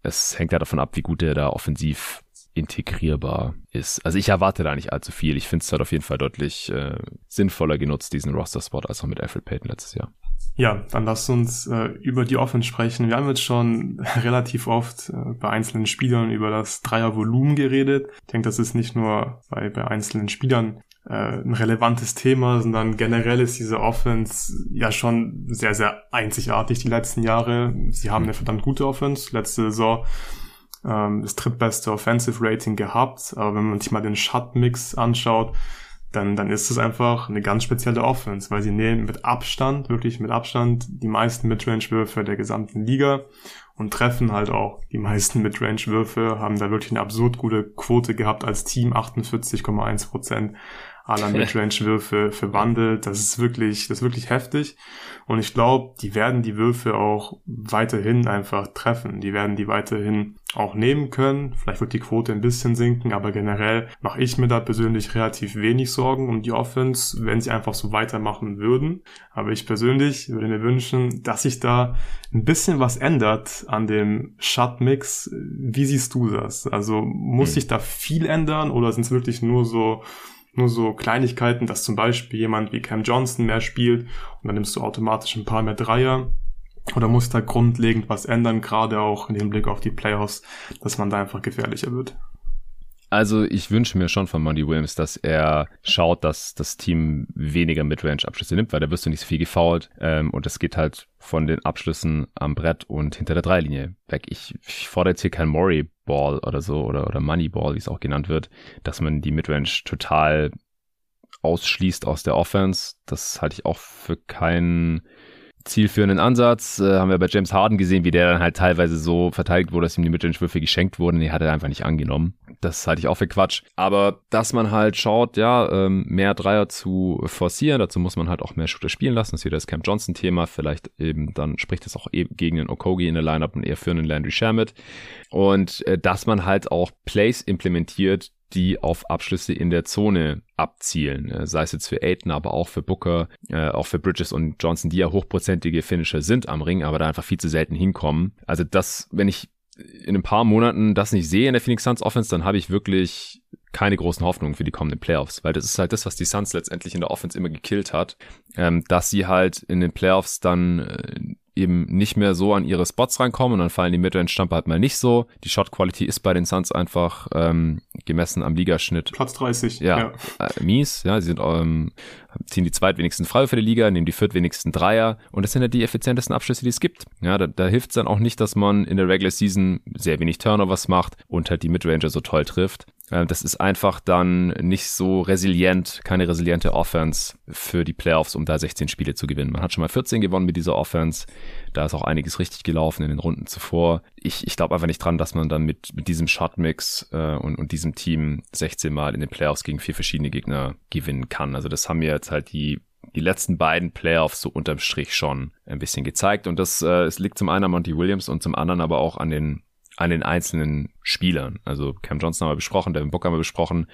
Es hängt ja davon ab, wie gut er da offensiv integrierbar ist. Also ich erwarte da nicht allzu viel. Ich finde es halt auf jeden Fall deutlich äh, sinnvoller genutzt, diesen Roster-Spot, als auch mit Alfred Payton letztes Jahr. Ja, dann lasst uns äh, über die Offense sprechen. Wir haben jetzt schon relativ oft äh, bei einzelnen Spielern über das Dreiervolumen geredet. Ich denke, das ist nicht nur bei, bei einzelnen Spielern ein relevantes Thema, sondern generell ist diese Offense ja schon sehr, sehr einzigartig die letzten Jahre. Sie haben eine verdammt gute Offense. Letzte Saison ähm, das drittbeste Offensive Rating gehabt, aber wenn man sich mal den Shot-Mix anschaut, dann, dann ist es einfach eine ganz spezielle Offense, weil sie nehmen mit Abstand, wirklich mit Abstand, die meisten Midrange-Würfe der gesamten Liga und treffen halt auch die meisten Midrange-Würfe, haben da wirklich eine absurd gute Quote gehabt als Team, 48,1 Prozent aller Midrange-Würfe verwandelt. Das ist wirklich, das ist wirklich heftig. Und ich glaube, die werden die Würfe auch weiterhin einfach treffen. Die werden die weiterhin auch nehmen können. Vielleicht wird die Quote ein bisschen sinken, aber generell mache ich mir da persönlich relativ wenig Sorgen um die Offense, wenn sie einfach so weitermachen würden. Aber ich persönlich würde mir wünschen, dass sich da ein bisschen was ändert an dem Shot-Mix. Wie siehst du das? Also muss hm. sich da viel ändern oder sind es wirklich nur so nur so Kleinigkeiten, dass zum Beispiel jemand wie Cam Johnson mehr spielt und dann nimmst du automatisch ein paar mehr Dreier. Oder muss da grundlegend was ändern, gerade auch in dem Blick auf die Playoffs, dass man da einfach gefährlicher wird? Also ich wünsche mir schon von Monty Williams, dass er schaut, dass das Team weniger Midrange-Abschlüsse nimmt, weil da wirst du nicht so viel gefoult ähm, und es geht halt von den Abschlüssen am Brett und hinter der Dreilinie weg. Ich, ich fordere jetzt hier kein Murray-Ball oder so oder, oder Money-Ball, wie es auch genannt wird, dass man die Midrange total ausschließt aus der Offense. Das halte ich auch für keinen zielführenden Ansatz. Äh, haben wir bei James Harden gesehen, wie der dann halt teilweise so verteidigt wurde, dass ihm die Midrange-Würfe geschenkt wurden. Die hat er einfach nicht angenommen. Das halte ich auch für Quatsch. Aber dass man halt schaut, ja, ähm, mehr Dreier zu forcieren, dazu muss man halt auch mehr Shooter spielen lassen. Das ist wieder das Camp Johnson-Thema. Vielleicht eben, dann spricht das auch eben gegen den Okogi in der Lineup und eher für einen Landry Shamit. Und äh, dass man halt auch Plays implementiert, die auf Abschlüsse in der Zone abzielen. Äh, sei es jetzt für Aiton, aber auch für Booker, äh, auch für Bridges und Johnson, die ja hochprozentige Finisher sind am Ring, aber da einfach viel zu selten hinkommen. Also das, wenn ich in ein paar Monaten das nicht sehe in der Phoenix Suns Offense, dann habe ich wirklich keine großen Hoffnungen für die kommenden Playoffs, weil das ist halt das, was die Suns letztendlich in der Offense immer gekillt hat, ähm, dass sie halt in den Playoffs dann äh, eben nicht mehr so an ihre Spots reinkommen und dann fallen die Midrange-Stamper halt mal nicht so. Die Shot-Quality ist bei den Suns einfach ähm, gemessen am Ligaschnitt. Platz 30. Ja, ja. Äh, mies. Ja, sie sind ähm, ziehen die zweitwenigsten Freie für die Liga, nehmen die viertwenigsten Dreier und das sind ja die effizientesten Abschlüsse, die es gibt. Ja, da, da hilft es dann auch nicht, dass man in der Regular Season sehr wenig Turnovers macht und halt die Midranger so toll trifft. Äh, das ist einfach dann nicht so resilient, keine resiliente Offense für die Playoffs, um da 16 Spiele zu gewinnen. Man hat schon mal 14 gewonnen mit dieser Offense. Da ist auch einiges richtig gelaufen in den Runden zuvor. Ich, ich glaube einfach nicht dran, dass man dann mit, mit diesem Shotmix äh, und, und diesem Team 16 Mal in den Playoffs gegen vier verschiedene Gegner gewinnen kann. Also das haben mir jetzt halt die die letzten beiden Playoffs so unterm Strich schon ein bisschen gezeigt. Und das äh, es liegt zum einen an Monty Williams und zum anderen aber auch an den an den einzelnen Spielern. Also Cam Johnson haben wir besprochen, Devin Booker haben wir besprochen,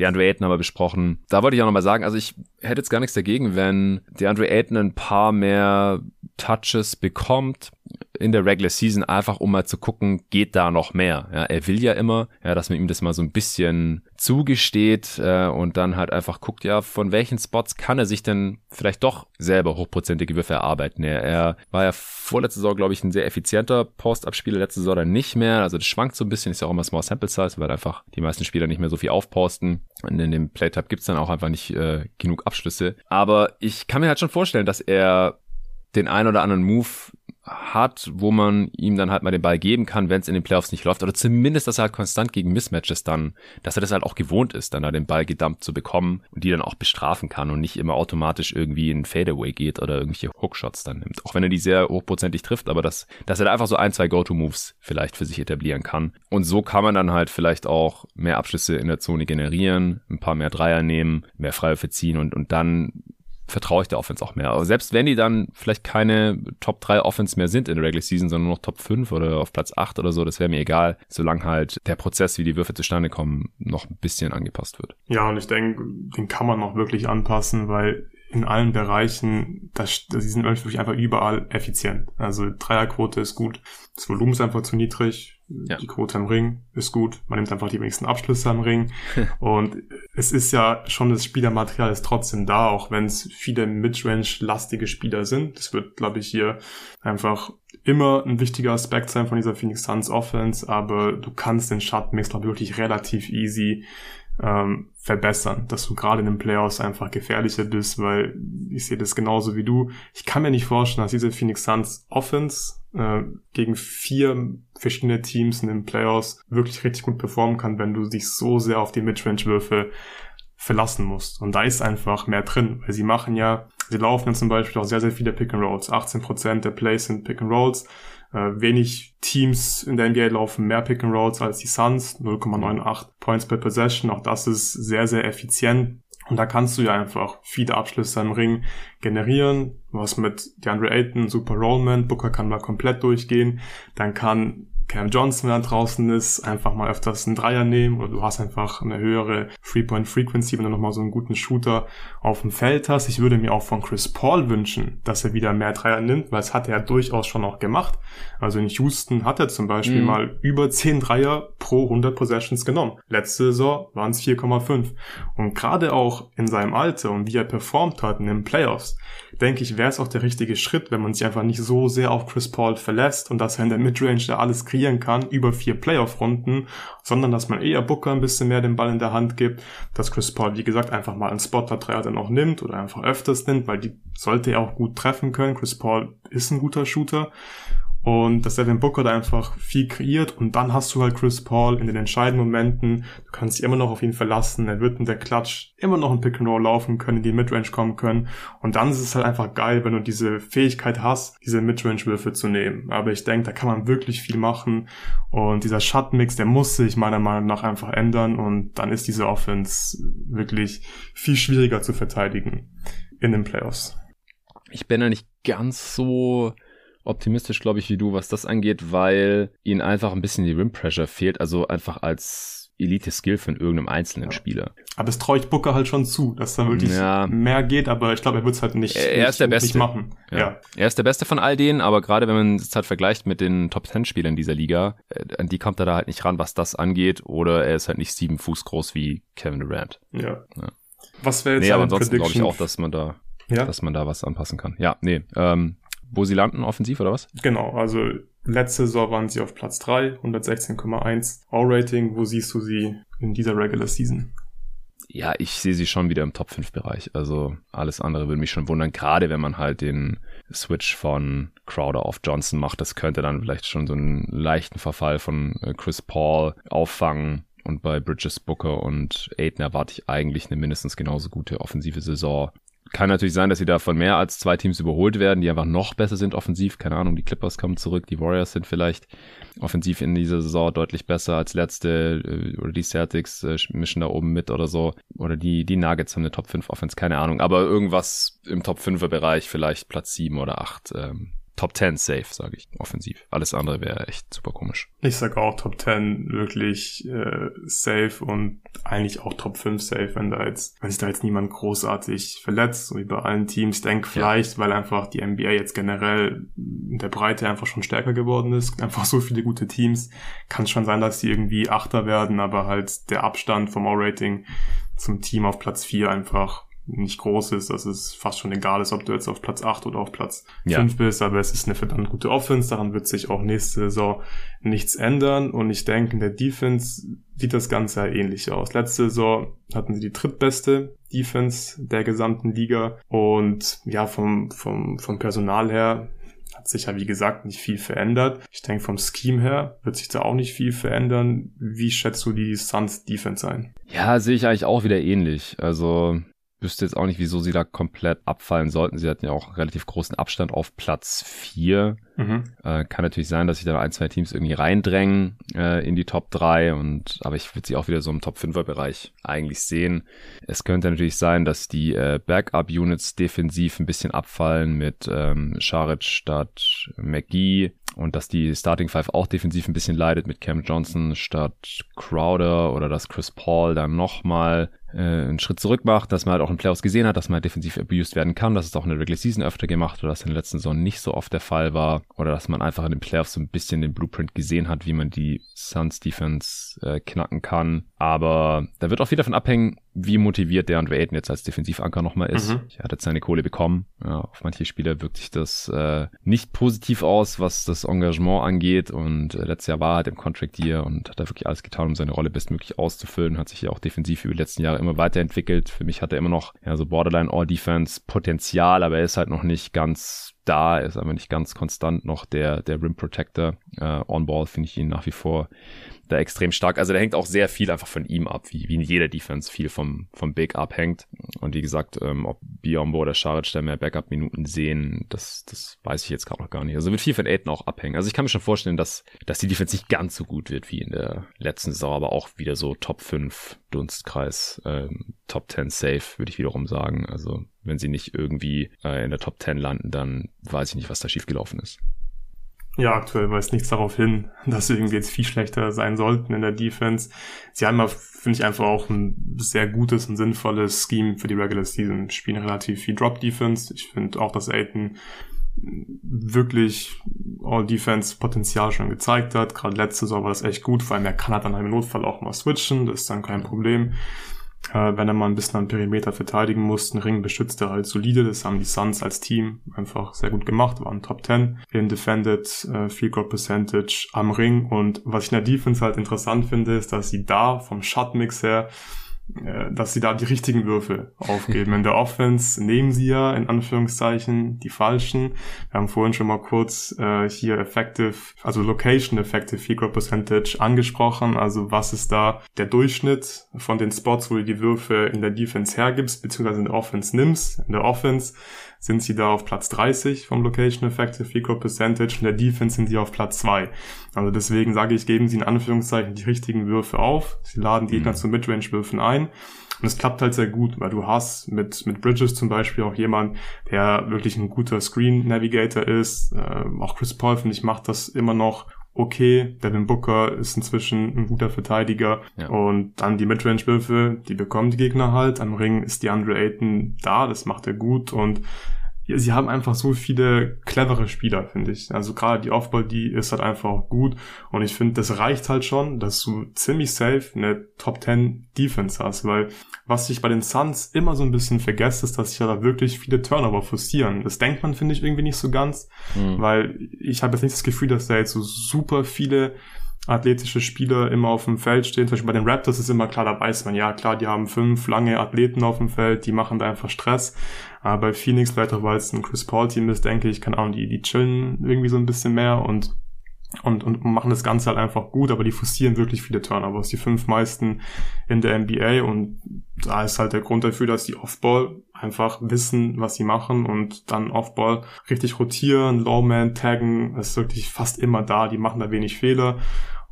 DeAndre Ayton haben wir besprochen. Da wollte ich auch nochmal sagen, also ich hätte jetzt gar nichts dagegen, wenn DeAndre Ayton ein paar mehr Touches bekommt in der Regular Season, einfach um mal zu gucken, geht da noch mehr. Ja, er will ja immer, ja, dass man ihm das mal so ein bisschen zugesteht äh, und dann halt einfach guckt, ja, von welchen Spots kann er sich denn vielleicht doch selber hochprozentige Würfe erarbeiten. Er, er war ja vorletzte Saison, glaube ich, ein sehr effizienter Postabspieler, letzte Saison dann nicht mehr. Also das schwankt so ein bisschen, ist ja auch immer Small Sample Size, weil einfach die meisten Spieler nicht mehr so viel aufposten. Und in dem Playtype gibt's dann auch einfach nicht äh, genug Abschlüsse. Aber ich kann mir halt schon vorstellen, dass er den ein oder anderen Move hat, wo man ihm dann halt mal den Ball geben kann, wenn es in den Playoffs nicht läuft. Oder zumindest, dass er halt konstant gegen Mismatches dann, dass er das halt auch gewohnt ist, dann da den Ball gedumpt zu bekommen und die dann auch bestrafen kann und nicht immer automatisch irgendwie in Fadeaway geht oder irgendwelche Hookshots dann nimmt. Auch wenn er die sehr hochprozentig trifft, aber dass, dass er da einfach so ein, zwei Go-To-Moves vielleicht für sich etablieren kann. Und so kann man dann halt vielleicht auch mehr Abschlüsse in der Zone generieren, ein paar mehr Dreier nehmen, mehr Freiwürfe ziehen und, und dann vertraue ich der Offense auch mehr. Aber selbst wenn die dann vielleicht keine Top 3 Offense mehr sind in der Regular Season, sondern nur noch Top 5 oder auf Platz 8 oder so, das wäre mir egal, solange halt der Prozess, wie die Würfe zustande kommen, noch ein bisschen angepasst wird. Ja, und ich denke, den kann man noch wirklich anpassen, weil in allen Bereichen, das, das sind wirklich einfach überall effizient. Also Dreierquote ist gut, das Volumen ist einfach zu niedrig, ja. die Quote am Ring ist gut, man nimmt einfach die wenigsten Abschlüsse am Ring und es ist ja schon das Spielermaterial ist trotzdem da, auch wenn es viele Midrange-lastige Spieler sind. Das wird, glaube ich, hier einfach immer ein wichtiger Aspekt sein von dieser Phoenix Suns Offense, aber du kannst den Shot-Mix, glaube ich, wirklich relativ easy ähm, verbessern, dass du gerade in den Playoffs einfach gefährlicher bist, weil ich sehe das genauso wie du. Ich kann mir nicht vorstellen, dass diese Phoenix Suns Offense äh, gegen vier verschiedene Teams in den Playoffs wirklich richtig gut performen kann, wenn du dich so sehr auf die Midrange-Würfe verlassen musst. Und da ist einfach mehr drin, weil sie machen ja, sie laufen dann zum Beispiel auch sehr, sehr viele Pick and Rolls. 18% der Plays sind Pick and Rolls. Äh, wenig Teams in der NBA laufen mehr Pick and Rolls als die Suns, 0,98 Points per Possession. Auch das ist sehr, sehr effizient. Und da kannst du ja einfach viele Abschlüsse im Ring generieren. Hast mit DeAndre Ayton super Rollman, Booker kann mal komplett durchgehen. Dann kann Cam Johnson, wenn er draußen ist, einfach mal öfters einen Dreier nehmen oder du hast einfach eine höhere Three-Point-Frequency, wenn du nochmal so einen guten Shooter auf dem Feld hast. Ich würde mir auch von Chris Paul wünschen, dass er wieder mehr Dreier nimmt, weil es hat er durchaus schon auch gemacht. Also in Houston hat er zum Beispiel mhm. mal über 10 Dreier pro 100 Possessions genommen. Letzte Saison waren es 4,5. Und gerade auch in seinem Alter und wie er performt hat in den Playoffs, denke ich, wäre es auch der richtige Schritt, wenn man sich einfach nicht so sehr auf Chris Paul verlässt und dass er in der Midrange da alles kreieren kann über vier Playoff-Runden, sondern dass man eher Booker ein bisschen mehr den Ball in der Hand gibt, dass Chris Paul, wie gesagt, einfach mal einen Spotter-Dreier dann auch nimmt oder einfach öfters nimmt, weil die sollte er auch gut treffen können. Chris Paul ist ein guter Shooter und dass Devin Booker da einfach viel kreiert und dann hast du halt Chris Paul in den entscheidenden Momenten. Du kannst dich immer noch auf ihn verlassen. Er wird in der Klatsch immer noch ein Pick and Roll laufen können, in die Midrange kommen können. Und dann ist es halt einfach geil, wenn du diese Fähigkeit hast, diese Midrange-Würfe zu nehmen. Aber ich denke, da kann man wirklich viel machen. Und dieser Shot-Mix, der muss sich meiner Meinung nach einfach ändern. Und dann ist diese Offense wirklich viel schwieriger zu verteidigen in den Playoffs. Ich bin ja nicht ganz so optimistisch, glaube ich, wie du, was das angeht, weil ihnen einfach ein bisschen die Rim Pressure fehlt, also einfach als Elite-Skill von irgendeinem einzelnen ja. Spieler. Aber es traue ich Booker halt schon zu, dass da wirklich ja. mehr geht, aber ich glaube, er wird es halt nicht, er, ist der Beste. machen. Ja. ja. Er ist der Beste von all denen, aber gerade wenn man es halt vergleicht mit den Top 10 Spielern dieser Liga, äh, an die kommt er da halt nicht ran, was das angeht, oder er ist halt nicht sieben Fuß groß wie Kevin Durant. Ja. ja. Was wäre jetzt nee, aber ansonsten glaube ich auch, dass man da, ja? dass man da was anpassen kann. Ja, nee, ähm, wo sie landen offensiv oder was? Genau, also letzte Saison waren sie auf Platz 3, 116,1 All-Rating. Wo siehst du sie in dieser Regular Season? Ja, ich sehe sie schon wieder im Top 5 Bereich. Also alles andere würde mich schon wundern, gerade wenn man halt den Switch von Crowder auf Johnson macht. Das könnte dann vielleicht schon so einen leichten Verfall von äh, Chris Paul auffangen. Und bei Bridges Booker und Aiden erwarte ich eigentlich eine mindestens genauso gute offensive Saison kann natürlich sein, dass sie da von mehr als zwei Teams überholt werden, die einfach noch besser sind offensiv. Keine Ahnung, die Clippers kommen zurück, die Warriors sind vielleicht offensiv in dieser Saison deutlich besser als letzte äh, oder die Celtics äh, mischen da oben mit oder so. Oder die, die Nuggets haben eine Top 5 Offense, keine Ahnung. Aber irgendwas im Top 5er Bereich, vielleicht Platz 7 oder 8. Ähm, Top 10 safe, sage ich, offensiv. Alles andere wäre echt super komisch. Ich sag auch Top 10 wirklich äh, safe und eigentlich auch Top 5 safe, wenn da jetzt, wenn sich da jetzt niemand großartig verletzt, so wie bei allen Teams. Ich denke vielleicht, ja. weil einfach die NBA jetzt generell in der Breite einfach schon stärker geworden ist, einfach so viele gute Teams, kann schon sein, dass die irgendwie Achter werden, aber halt der Abstand vom All-Rating zum Team auf Platz 4 einfach nicht groß ist, dass es fast schon egal ist, ob du jetzt auf Platz 8 oder auf Platz ja. 5 bist, aber es ist eine verdammt gute Offense, daran wird sich auch nächste Saison nichts ändern und ich denke, in der Defense sieht das Ganze ja ähnlich aus. Letzte Saison hatten sie die drittbeste Defense der gesamten Liga und ja, vom, vom, vom Personal her hat sich ja wie gesagt nicht viel verändert. Ich denke vom Scheme her wird sich da auch nicht viel verändern. Wie schätzt du die Suns Defense ein? Ja, sehe ich eigentlich auch wieder ähnlich. Also wüsste jetzt auch nicht, wieso sie da komplett abfallen sollten. Sie hatten ja auch einen relativ großen Abstand auf Platz 4. Mhm. Äh, kann natürlich sein, dass sich da ein, zwei Teams irgendwie reindrängen äh, in die Top 3 und aber ich würde sie auch wieder so im Top 5er Bereich eigentlich sehen. Es könnte natürlich sein, dass die äh, Backup-Units defensiv ein bisschen abfallen mit ähm, Scharic statt McGee und dass die Starting Five auch defensiv ein bisschen leidet mit Cam Johnson statt Crowder oder dass Chris Paul dann nochmal äh, einen Schritt zurück macht, dass man halt auch in Playoffs gesehen hat, dass man halt defensiv abused werden kann, dass es auch in der Regular Season öfter gemacht oder dass in der letzten Saison nicht so oft der Fall war oder dass man einfach in den Playoffs so ein bisschen den Blueprint gesehen hat, wie man die Suns Defense äh, knacken kann. Aber da wird auch viel davon abhängen, wie motiviert der Andre Ayton jetzt als Defensivanker nochmal ist. Mhm. Er hat jetzt seine Kohle bekommen. Ja, auf manche Spieler wirkt sich das äh, nicht positiv aus, was das Engagement angeht. Und äh, letztes Jahr war er halt im Contract Year und hat da wirklich alles getan, um seine Rolle bestmöglich auszufüllen. Hat sich ja auch defensiv über die letzten Jahre immer weiterentwickelt. Für mich hat er immer noch ja, so Borderline All-Defense Potenzial, aber er ist halt noch nicht ganz da, er ist einfach nicht ganz konstant noch der, der Rim Protector. Äh, On-Ball finde ich ihn nach wie vor da extrem stark. Also da hängt auch sehr viel einfach von ihm ab, wie, wie in jeder Defense viel vom, vom Big abhängt. Und wie gesagt, ähm, ob Biombo oder Scharic da mehr Backup-Minuten sehen, das, das weiß ich jetzt gerade noch gar nicht. Also wird viel von Aiden auch abhängen. Also ich kann mir schon vorstellen, dass, dass die Defense nicht ganz so gut wird wie in der letzten Saison, aber auch wieder so Top 5 Dunstkreis, ähm, Top 10 Safe, würde ich wiederum sagen. Also wenn sie nicht irgendwie äh, in der Top 10 landen, dann weiß ich nicht, was da schiefgelaufen ist. Ja, aktuell weist nichts darauf hin, dass sie irgendwie jetzt viel schlechter sein sollten in der Defense. Sie haben, finde ich, einfach auch ein sehr gutes und sinnvolles Scheme für die Regular Season. Spielen relativ viel Drop Defense. Ich finde auch, dass Aiden wirklich All-Defense-Potenzial schon gezeigt hat. Gerade letzte Saison war das echt gut, vor allem er kann halt dann im Notfall auch mal switchen, das ist dann kein Problem. Äh, wenn er mal ein bisschen an Perimeter verteidigen muss, den Ring beschützt er halt solide. Das haben die Suns als Team einfach sehr gut gemacht, waren Top 10 in Defended, äh, Field Goal Percentage am Ring. Und was ich in der Defense halt interessant finde, ist, dass sie da vom Shotmix her äh, dass sie da die richtigen Würfe aufgeben. In der Offense nehmen sie ja in Anführungszeichen die falschen. Wir haben vorhin schon mal kurz äh, hier Effective, also Location Effective Field Goal Percentage angesprochen. Also was ist da der Durchschnitt von den Spots, wo du die Würfe in der Defense hergibst, beziehungsweise in der Offense nimmst. In der Offense sind sie da auf Platz 30 vom Location Effective Field Goal Percentage. In der Defense sind sie auf Platz 2. Also deswegen sage ich, geben sie in Anführungszeichen die richtigen Würfe auf. Sie laden die Gegner mhm. zu Midrange-Würfen ein. Und es klappt halt sehr gut, weil du hast mit, mit Bridges zum Beispiel auch jemand, der wirklich ein guter Screen Navigator ist. Äh, auch Chris Paul, finde ich, macht das immer noch okay. Devin Booker ist inzwischen ein guter Verteidiger. Ja. Und dann die Midrange-Würfe, die bekommen die Gegner halt. Am Ring ist die Andre Ayton da, das macht er gut. Und sie haben einfach so viele clevere Spieler, finde ich. Also gerade die Offball, die ist halt einfach auch gut. Und ich finde, das reicht halt schon, dass du ziemlich safe eine Top 10 Defense hast, weil was ich bei den Suns immer so ein bisschen vergesse, ist, dass sich ja da wirklich viele Turnover forcieren. Das denkt man, finde ich, irgendwie nicht so ganz, mhm. weil ich habe jetzt nicht das Gefühl, dass da jetzt so super viele athletische Spieler immer auf dem Feld stehen. Zum Beispiel bei den Raptors ist immer klar, da weiß man, ja klar, die haben fünf lange Athleten auf dem Feld, die machen da einfach Stress. Aber bei Phoenix, vielleicht auch weil es ein Chris Paul Team ist, denke ich, kann auch die, die chillen irgendwie so ein bisschen mehr und und, und machen das Ganze halt einfach gut, aber die forcieren wirklich viele Turnovers, die fünf meisten in der NBA und da ist halt der Grund dafür, dass die Offball einfach wissen, was sie machen und dann Offball richtig rotieren, Lowman taggen, ist wirklich fast immer da, die machen da wenig Fehler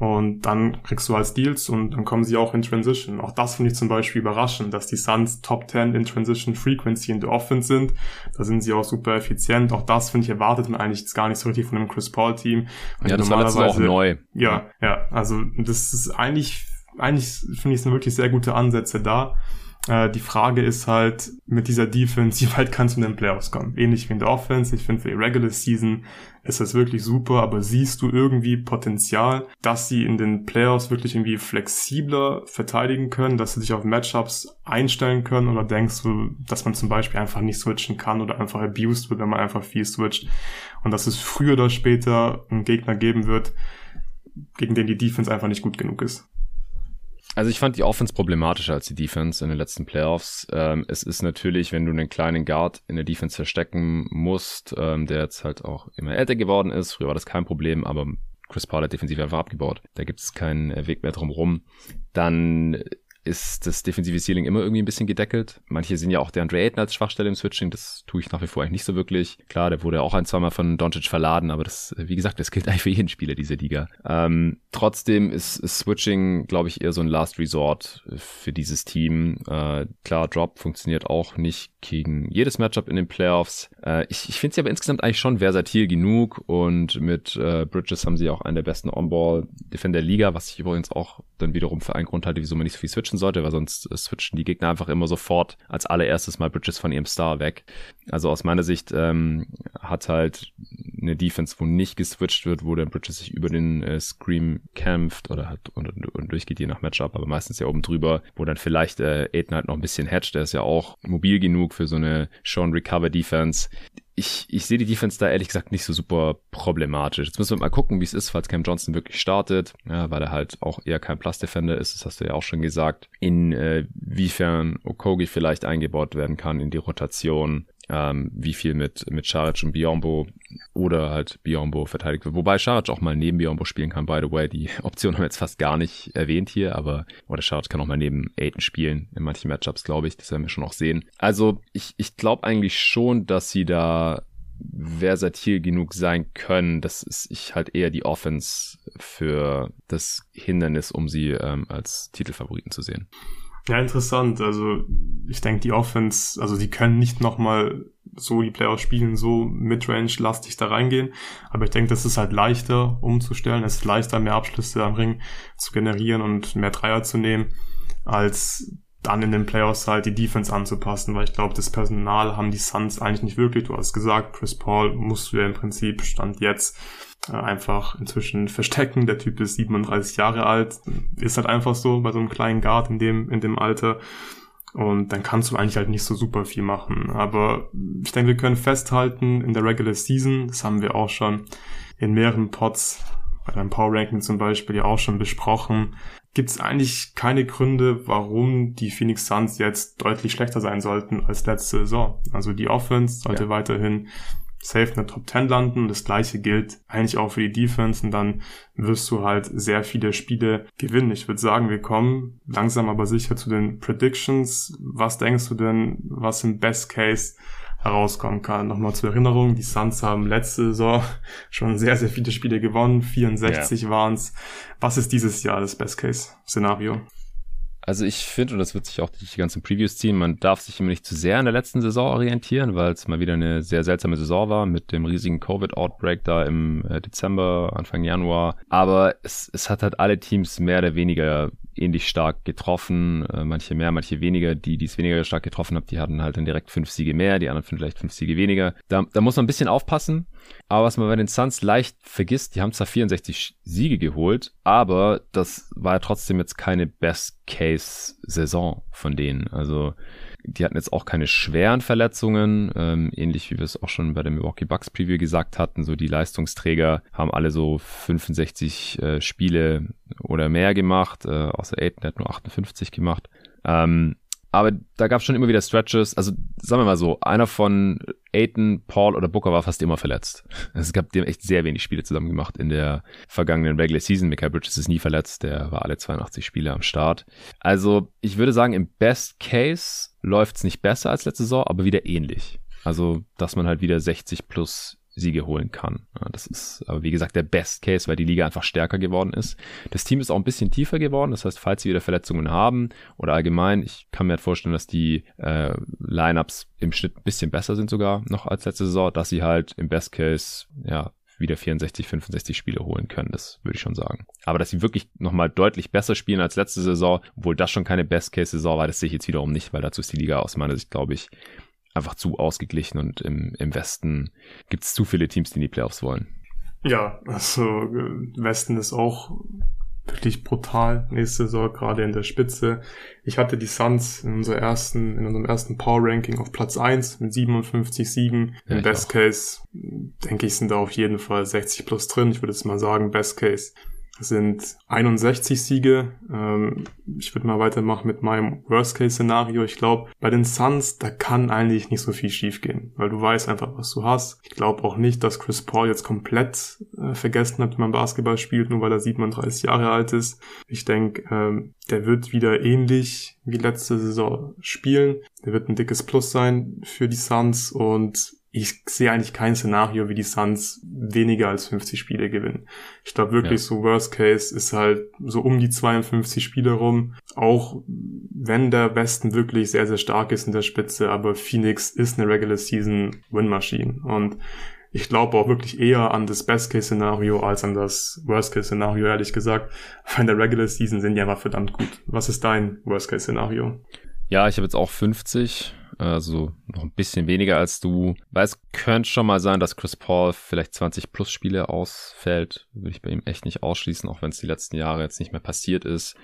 und dann kriegst du halt Deals und dann kommen sie auch in Transition. Auch das finde ich zum Beispiel überraschend, dass die Suns Top 10 in Transition Frequency in der Offense sind. Da sind sie auch super effizient. Auch das finde ich erwartet man eigentlich gar nicht so richtig von einem Chris Paul Team. Ja, das war letztes auch neu. Ja, ja, also das ist eigentlich, eigentlich finde ich es wirklich sehr gute Ansätze da. Äh, die Frage ist halt mit dieser Defense, wie weit kannst du in den Playoffs kommen? Ähnlich wie in der Offense. Ich finde für die Regular Season ist das wirklich super, aber siehst du irgendwie Potenzial, dass sie in den Playoffs wirklich irgendwie flexibler verteidigen können, dass sie sich auf Matchups einstellen können oder denkst du, dass man zum Beispiel einfach nicht switchen kann oder einfach abused wird, wenn man einfach viel switcht und dass es früher oder später einen Gegner geben wird, gegen den die Defense einfach nicht gut genug ist? Also ich fand die Offense problematischer als die Defense in den letzten Playoffs. Ähm, es ist natürlich, wenn du einen kleinen Guard in der Defense verstecken musst, ähm, der jetzt halt auch immer älter geworden ist. Früher war das kein Problem, aber Chris Paul hat defensiv einfach abgebaut. Da gibt es keinen Weg mehr drum rum. Dann ist das defensive Ceiling immer irgendwie ein bisschen gedeckelt. Manche sehen ja auch der Andre Ayton als Schwachstelle im Switching. Das tue ich nach wie vor eigentlich nicht so wirklich. Klar, der wurde auch ein, zweimal von Doncic verladen, aber das, wie gesagt, das gilt eigentlich für jeden Spieler dieser Liga. Ähm, trotzdem ist, ist Switching, glaube ich, eher so ein Last Resort für dieses Team. Äh, klar, Drop funktioniert auch nicht gegen jedes Matchup in den Playoffs. Äh, ich ich finde sie aber insgesamt eigentlich schon versatil genug und mit äh, Bridges haben sie auch einen der besten On-Ball-Defender der Liga, was ich übrigens auch dann wiederum für einen Grund halte, wieso man nicht so viel switchen sollte, weil sonst äh, switchen die Gegner einfach immer sofort als allererstes mal Bridges von ihrem Star weg. Also aus meiner Sicht ähm, hat halt eine Defense, wo nicht geswitcht wird, wo der Bridges sich über den äh, Scream kämpft oder hat und, und, und durchgeht je nach Matchup, aber meistens ja oben drüber, wo dann vielleicht äh, Aiden halt noch ein bisschen hatcht, der ist ja auch mobil genug für so eine Show Recover Defense ich, ich sehe die Defense da ehrlich gesagt nicht so super problematisch. Jetzt müssen wir mal gucken, wie es ist, falls Cam Johnson wirklich startet, ja, weil er halt auch eher kein Plus-Defender ist, das hast du ja auch schon gesagt. Inwiefern äh, Okogi vielleicht eingebaut werden kann in die Rotation ähm, wie viel mit, mit Scharic und Biombo oder halt Biombo verteidigt wird. Wobei Scharic auch mal neben Biombo spielen kann, by the way. Die Option haben wir jetzt fast gar nicht erwähnt hier, aber oder Scharic kann auch mal neben Aiden spielen in manchen Matchups, glaube ich. Das werden wir schon auch sehen. Also ich, ich glaube eigentlich schon, dass sie da versatil genug sein können, dass ich halt eher die Offense für das Hindernis, um sie ähm, als Titelfavoriten zu sehen. Ja, interessant. Also ich denke, die Offense, also die können nicht nochmal so die Playoffs spielen, so Midrange-lastig da reingehen. Aber ich denke, das ist halt leichter umzustellen. Es ist leichter, mehr Abschlüsse am Ring zu generieren und mehr Dreier zu nehmen, als dann in den Playoffs halt die Defense anzupassen, weil ich glaube, das Personal haben die Suns eigentlich nicht wirklich. Du hast gesagt, Chris Paul musst du ja im Prinzip Stand jetzt einfach inzwischen verstecken. Der Typ ist 37 Jahre alt, ist halt einfach so bei so einem kleinen Guard in dem, in dem Alter. Und dann kannst du eigentlich halt nicht so super viel machen. Aber ich denke, wir können festhalten, in der Regular Season, das haben wir auch schon in mehreren Pots, bei einem Power Ranking zum Beispiel ja auch schon besprochen, gibt es eigentlich keine Gründe, warum die Phoenix Suns jetzt deutlich schlechter sein sollten als letzte Saison. Also die Offense sollte ja. weiterhin safe in der Top 10 landen. Das gleiche gilt eigentlich auch für die Defense und dann wirst du halt sehr viele Spiele gewinnen. Ich würde sagen, wir kommen langsam aber sicher zu den Predictions. Was denkst du denn, was im Best Case herauskommen kann. Nochmal zur Erinnerung, die Suns haben letzte Saison schon sehr, sehr viele Spiele gewonnen. 64 yeah. waren es. Was ist dieses Jahr das Best-Case-Szenario? Also ich finde, und das wird sich auch durch die ganzen Previews ziehen, man darf sich immer nicht zu sehr an der letzten Saison orientieren, weil es mal wieder eine sehr seltsame Saison war mit dem riesigen Covid-Outbreak da im äh, Dezember, Anfang Januar. Aber es, es hat halt alle Teams mehr oder weniger ähnlich stark getroffen, äh, manche mehr, manche weniger. Die, die es weniger stark getroffen haben, die hatten halt dann direkt fünf Siege mehr, die anderen vielleicht fünf Siege weniger. Da, da muss man ein bisschen aufpassen. Aber was man bei den Suns leicht vergisst, die haben zwar 64 Siege geholt, aber das war ja trotzdem jetzt keine Best-Case-Saison von denen. Also die hatten jetzt auch keine schweren Verletzungen, ähm, ähnlich wie wir es auch schon bei der Milwaukee Bucks Preview gesagt hatten. So die Leistungsträger haben alle so 65 äh, Spiele oder mehr gemacht, äh, außer Aiden hat nur 58 gemacht. Ähm, aber da gab es schon immer wieder Stretches. Also sagen wir mal so, einer von Aiton, Paul oder Booker war fast immer verletzt. Es gab dem echt sehr wenig Spiele zusammen gemacht in der vergangenen Regular Season. Michael Bridges ist nie verletzt, der war alle 82 Spiele am Start. Also ich würde sagen, im Best Case läuft's nicht besser als letzte Saison, aber wieder ähnlich. Also, dass man halt wieder 60 plus Siege holen kann. Das ist aber wie gesagt der Best Case, weil die Liga einfach stärker geworden ist. Das Team ist auch ein bisschen tiefer geworden. Das heißt, falls sie wieder Verletzungen haben oder allgemein, ich kann mir halt vorstellen, dass die äh, Lineups im Schnitt ein bisschen besser sind sogar noch als letzte Saison, dass sie halt im Best Case ja wieder 64, 65 Spiele holen können. Das würde ich schon sagen. Aber dass sie wirklich nochmal deutlich besser spielen als letzte Saison, obwohl das schon keine Best-Case-Saison war, das sehe ich jetzt wiederum nicht, weil dazu ist die Liga aus meiner Sicht, glaube ich, einfach zu ausgeglichen und im, im Westen gibt es zu viele Teams, die in die Playoffs wollen. Ja, also äh, Westen ist auch wirklich brutal nächste Saison, gerade in der Spitze. Ich hatte die Suns in unserer ersten, in unserem ersten Power Ranking auf Platz 1 mit 57 Siegen. Ja, Im Best auch. Case, denke ich, sind da auf jeden Fall 60 plus drin. Ich würde jetzt mal sagen, Best Case sind 61 Siege. Ähm, ich würde mal weitermachen mit meinem Worst-Case-Szenario. Ich glaube, bei den Suns, da kann eigentlich nicht so viel schiefgehen, weil du weißt einfach, was du hast. Ich glaube auch nicht, dass Chris Paul jetzt komplett äh, vergessen hat, wie man Basketball spielt, nur weil er 37 Jahre alt ist. Ich denke, ähm, der wird wieder ähnlich wie letzte Saison spielen. Der wird ein dickes Plus sein für die Suns und ich sehe eigentlich kein Szenario, wie die Suns weniger als 50 Spiele gewinnen. Ich glaube wirklich ja. so Worst Case ist halt so um die 52 Spiele rum. Auch wenn der Westen wirklich sehr, sehr stark ist in der Spitze, aber Phoenix ist eine Regular Season Win Machine und Ich glaube auch wirklich eher an das Best-Case-Szenario als an das Worst-Case-Szenario, ehrlich gesagt. Weil in der Regular Season sind die einfach verdammt gut. Was ist dein Worst-Case-Szenario? Ja, ich habe jetzt auch 50 also noch ein bisschen weniger als du. Weil es könnte schon mal sein, dass Chris Paul vielleicht 20 plus Spiele ausfällt. Würde ich bei ihm echt nicht ausschließen, auch wenn es die letzten Jahre jetzt nicht mehr passiert ist.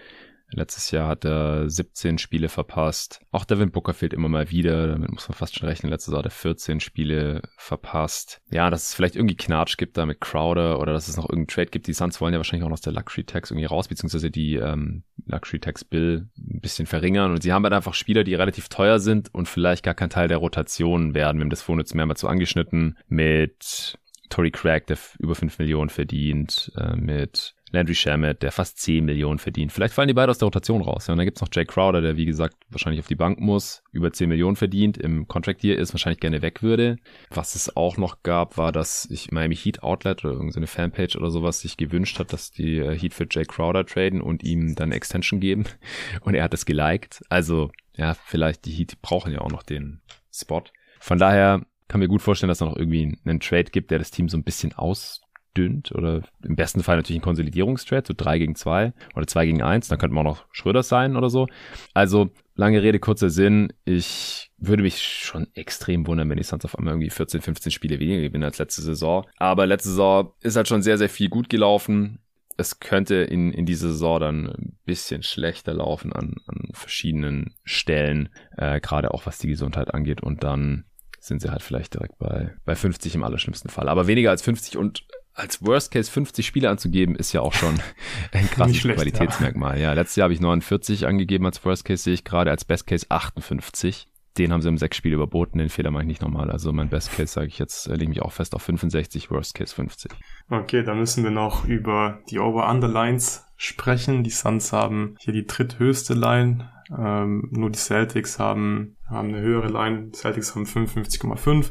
Letztes Jahr hat er 17 Spiele verpasst. Auch Devin Booker fehlt immer mal wieder. Damit muss man fast schon rechnen. Letztes Jahr hat er 14 Spiele verpasst. Ja, dass es vielleicht irgendwie Knatsch gibt da mit Crowder oder dass es noch irgendeinen Trade gibt. Die Suns wollen ja wahrscheinlich auch noch aus der Luxury Tax irgendwie raus, beziehungsweise die ähm, Luxury Tax Bill ein bisschen verringern. Und sie haben halt einfach Spieler, die relativ teuer sind und vielleicht gar kein Teil der Rotation werden. Wir haben das vorhin jetzt mehrmals so angeschnitten mit Tory Craig, der über 5 Millionen verdient, äh, mit Landry Shamet, der fast 10 Millionen verdient. Vielleicht fallen die beide aus der Rotation raus. Ja, und dann gibt's noch Jay Crowder, der wie gesagt wahrscheinlich auf die Bank muss, über 10 Millionen verdient, im Contract Year ist, wahrscheinlich gerne weg würde. Was es auch noch gab, war, dass ich Miami Heat Outlet oder irgendeine Fanpage oder sowas sich gewünscht hat, dass die äh, Heat für Jay Crowder traden und ihm dann Extension geben. Und er hat es geliked. Also, ja, vielleicht die Heat brauchen ja auch noch den Spot. Von daher kann mir gut vorstellen, dass es noch irgendwie einen Trade gibt, der das Team so ein bisschen aus dünnt oder im besten Fall natürlich ein Konsolidierungstrade, so 3 gegen 2 oder 2 gegen 1, dann könnte man auch noch Schröders sein oder so. Also lange Rede, kurzer Sinn, ich würde mich schon extrem wundern, wenn die Suns auf einmal irgendwie 14, 15 Spiele weniger gewinnen als letzte Saison. Aber letzte Saison ist halt schon sehr, sehr viel gut gelaufen. Es könnte in, in dieser Saison dann ein bisschen schlechter laufen an, an verschiedenen Stellen, äh, gerade auch was die Gesundheit angeht. Und dann sind sie halt vielleicht direkt bei, bei 50 im allerschlimmsten Fall. Aber weniger als 50 und als Worst Case 50 Spiele anzugeben, ist ja auch schon ein krasses schlecht, Qualitätsmerkmal. Ja. ja, letztes Jahr habe ich 49 angegeben als Worst Case, sehe ich gerade als Best Case 58. Den haben sie im sechs Spiel überboten, den Fehler mache ich nicht nochmal. Also mein Best Case sage ich jetzt, lege mich auch fest auf 65, Worst Case 50. Okay, dann müssen wir noch über die Over-Under-Lines sprechen. Die Suns haben hier die dritthöchste Line ähm, nur die Celtics haben, haben eine höhere Line. Die Celtics haben 55,5,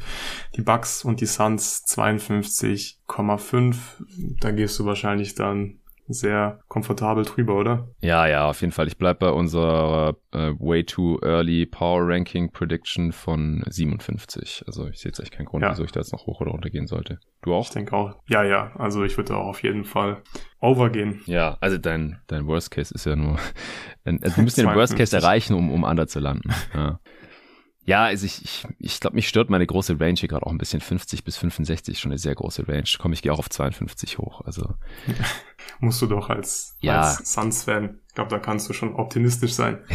die Bucks und die Suns 52,5. Da gehst du wahrscheinlich dann sehr komfortabel drüber, oder? Ja, ja, auf jeden Fall. Ich bleib bei unserer äh, Way Too Early Power Ranking Prediction von 57. Also ich sehe jetzt echt keinen Grund, ja. wieso ich da jetzt noch hoch oder runter gehen sollte. Du auch? Ich denke auch. Ja, ja. Also ich würde auch auf jeden Fall overgehen. Ja, also dein, dein Worst Case ist ja nur, also du musst den Worst Case erreichen, um, um under zu landen. Ja. Ja, also ich, ich, ich glaube, mich stört meine große Range hier gerade auch ein bisschen. 50 bis 65, schon eine sehr große Range. Komm, ich gehe auch auf 52 hoch. Also musst du doch als, ja. als Suns-Fan. Ich glaube, da kannst du schon optimistisch sein.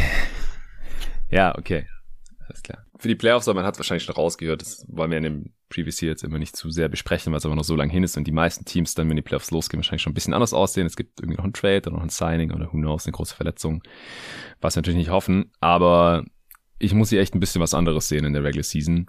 ja, okay. Alles klar. Für die Playoffs, aber man hat wahrscheinlich schon rausgehört, das wollen wir in dem Previous hier jetzt immer nicht zu sehr besprechen, weil es aber noch so lange hin ist und die meisten Teams dann, wenn die Playoffs losgehen, wahrscheinlich schon ein bisschen anders aussehen. Es gibt irgendwie noch ein Trade oder noch ein Signing oder who knows, eine große Verletzung. Was wir natürlich nicht hoffen, aber ich muss hier echt ein bisschen was anderes sehen in der Regular Season.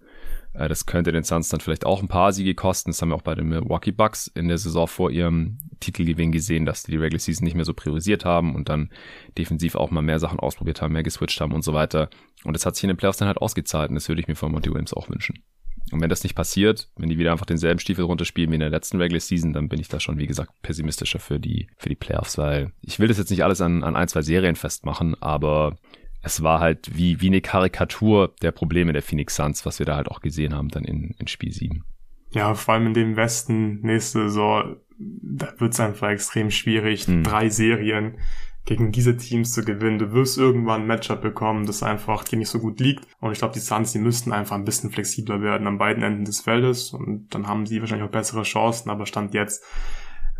Äh, das könnte den Suns dann vielleicht auch ein paar Siege kosten. Das haben wir auch bei den Milwaukee Bucks in der Saison vor ihrem Titelgewinn gesehen, dass die die Regular Season nicht mehr so priorisiert haben und dann defensiv auch mal mehr Sachen ausprobiert haben, mehr geswitcht haben und so weiter. Und das hat sich in den Playoffs dann halt ausgezahlt und das würde ich mir von Monty Williams auch wünschen. Und wenn das nicht passiert, wenn die wieder einfach denselben Stiefel runterspielen wie in der letzten Regular Season, dann bin ich da schon, wie gesagt, pessimistischer für die, für die Playoffs, weil ich will das jetzt nicht alles an, an ein, zwei Serien festmachen, aber es war halt wie, wie eine Karikatur der Probleme der Phoenix Suns, was wir da halt auch gesehen haben dann in, in Spiel 7. Ja, vor allem in dem Westen nächste Saison, da wird es einfach extrem schwierig, mhm. drei Serien gegen diese Teams zu gewinnen. Du wirst irgendwann ein Matchup bekommen, das einfach dir nicht so gut liegt. Und ich glaube, die Suns, die müssten einfach ein bisschen flexibler werden an beiden Enden des Feldes. Und dann haben sie wahrscheinlich auch bessere Chancen. Aber Stand jetzt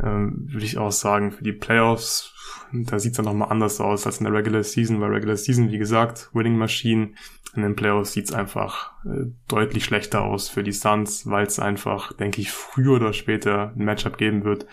ähm, würde ich auch sagen, für die Playoffs da sieht's dann nochmal anders aus als in der Regular Season, weil Regular Season, wie gesagt, Winning Machine. In den Playoffs sieht's einfach äh, deutlich schlechter aus für die Suns, weil es einfach, denke ich, früher oder später ein Matchup geben wird,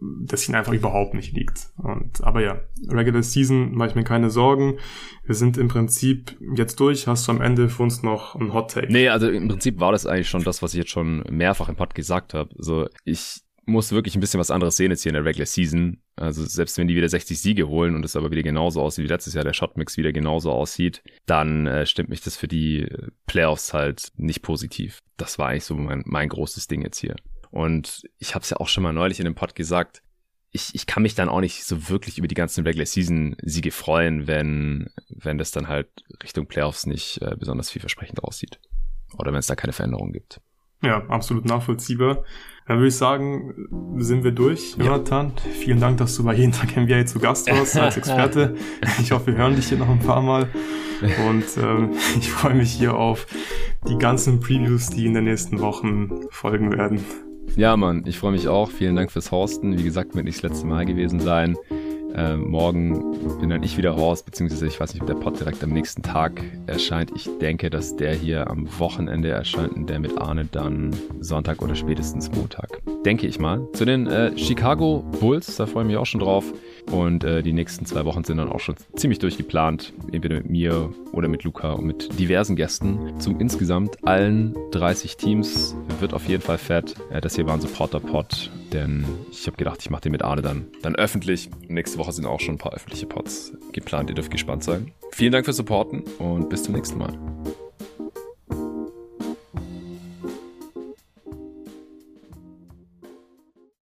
das ihnen einfach überhaupt nicht liegt. Und aber ja, Regular Season mache ich mir keine Sorgen. Wir sind im Prinzip jetzt durch. Hast du am Ende für uns noch ein Hot Take? Nee, also im Prinzip war das eigentlich schon das, was ich jetzt schon mehrfach im Pod gesagt habe. Also ich muss wirklich ein bisschen was anderes sehen jetzt hier in der Regular Season. Also selbst wenn die wieder 60 Siege holen und es aber wieder genauso aussieht wie letztes Jahr, der Shotmix wieder genauso aussieht, dann äh, stimmt mich das für die Playoffs halt nicht positiv. Das war eigentlich so mein, mein großes Ding jetzt hier. Und ich habe es ja auch schon mal neulich in dem Pod gesagt, ich, ich kann mich dann auch nicht so wirklich über die ganzen Regular Season Siege freuen, wenn, wenn das dann halt Richtung Playoffs nicht äh, besonders vielversprechend aussieht. Oder wenn es da keine Veränderung gibt. Ja, absolut nachvollziehbar. Dann würde ich sagen, sind wir durch, Jonathan. Ja. Vielen Dank, dass du bei jeden Tag NBA zu Gast warst als Experte. Ich hoffe, wir hören dich hier noch ein paar Mal. Und ähm, ich freue mich hier auf die ganzen Previews, die in den nächsten Wochen folgen werden. Ja, Mann, ich freue mich auch. Vielen Dank fürs Hosten. Wie gesagt, wird nicht das letzte Mal gewesen sein. Äh, morgen bin dann ich wieder raus, beziehungsweise ich weiß nicht, ob der Pod direkt am nächsten Tag erscheint. Ich denke, dass der hier am Wochenende erscheint und der mit Arne dann Sonntag oder spätestens Montag. Denke ich mal. Zu den äh, Chicago Bulls, da freue ich mich auch schon drauf. Und äh, die nächsten zwei Wochen sind dann auch schon ziemlich durchgeplant. Entweder mit mir oder mit Luca und mit diversen Gästen. Zu insgesamt allen 30 Teams wird auf jeden Fall fett. Äh, das hier war ein Supporter-Pod, denn ich habe gedacht, ich mache den mit Arne dann, dann öffentlich. Nächste Woche sind auch schon ein paar öffentliche Pods geplant. Ihr dürft gespannt sein. Vielen Dank fürs Supporten und bis zum nächsten Mal.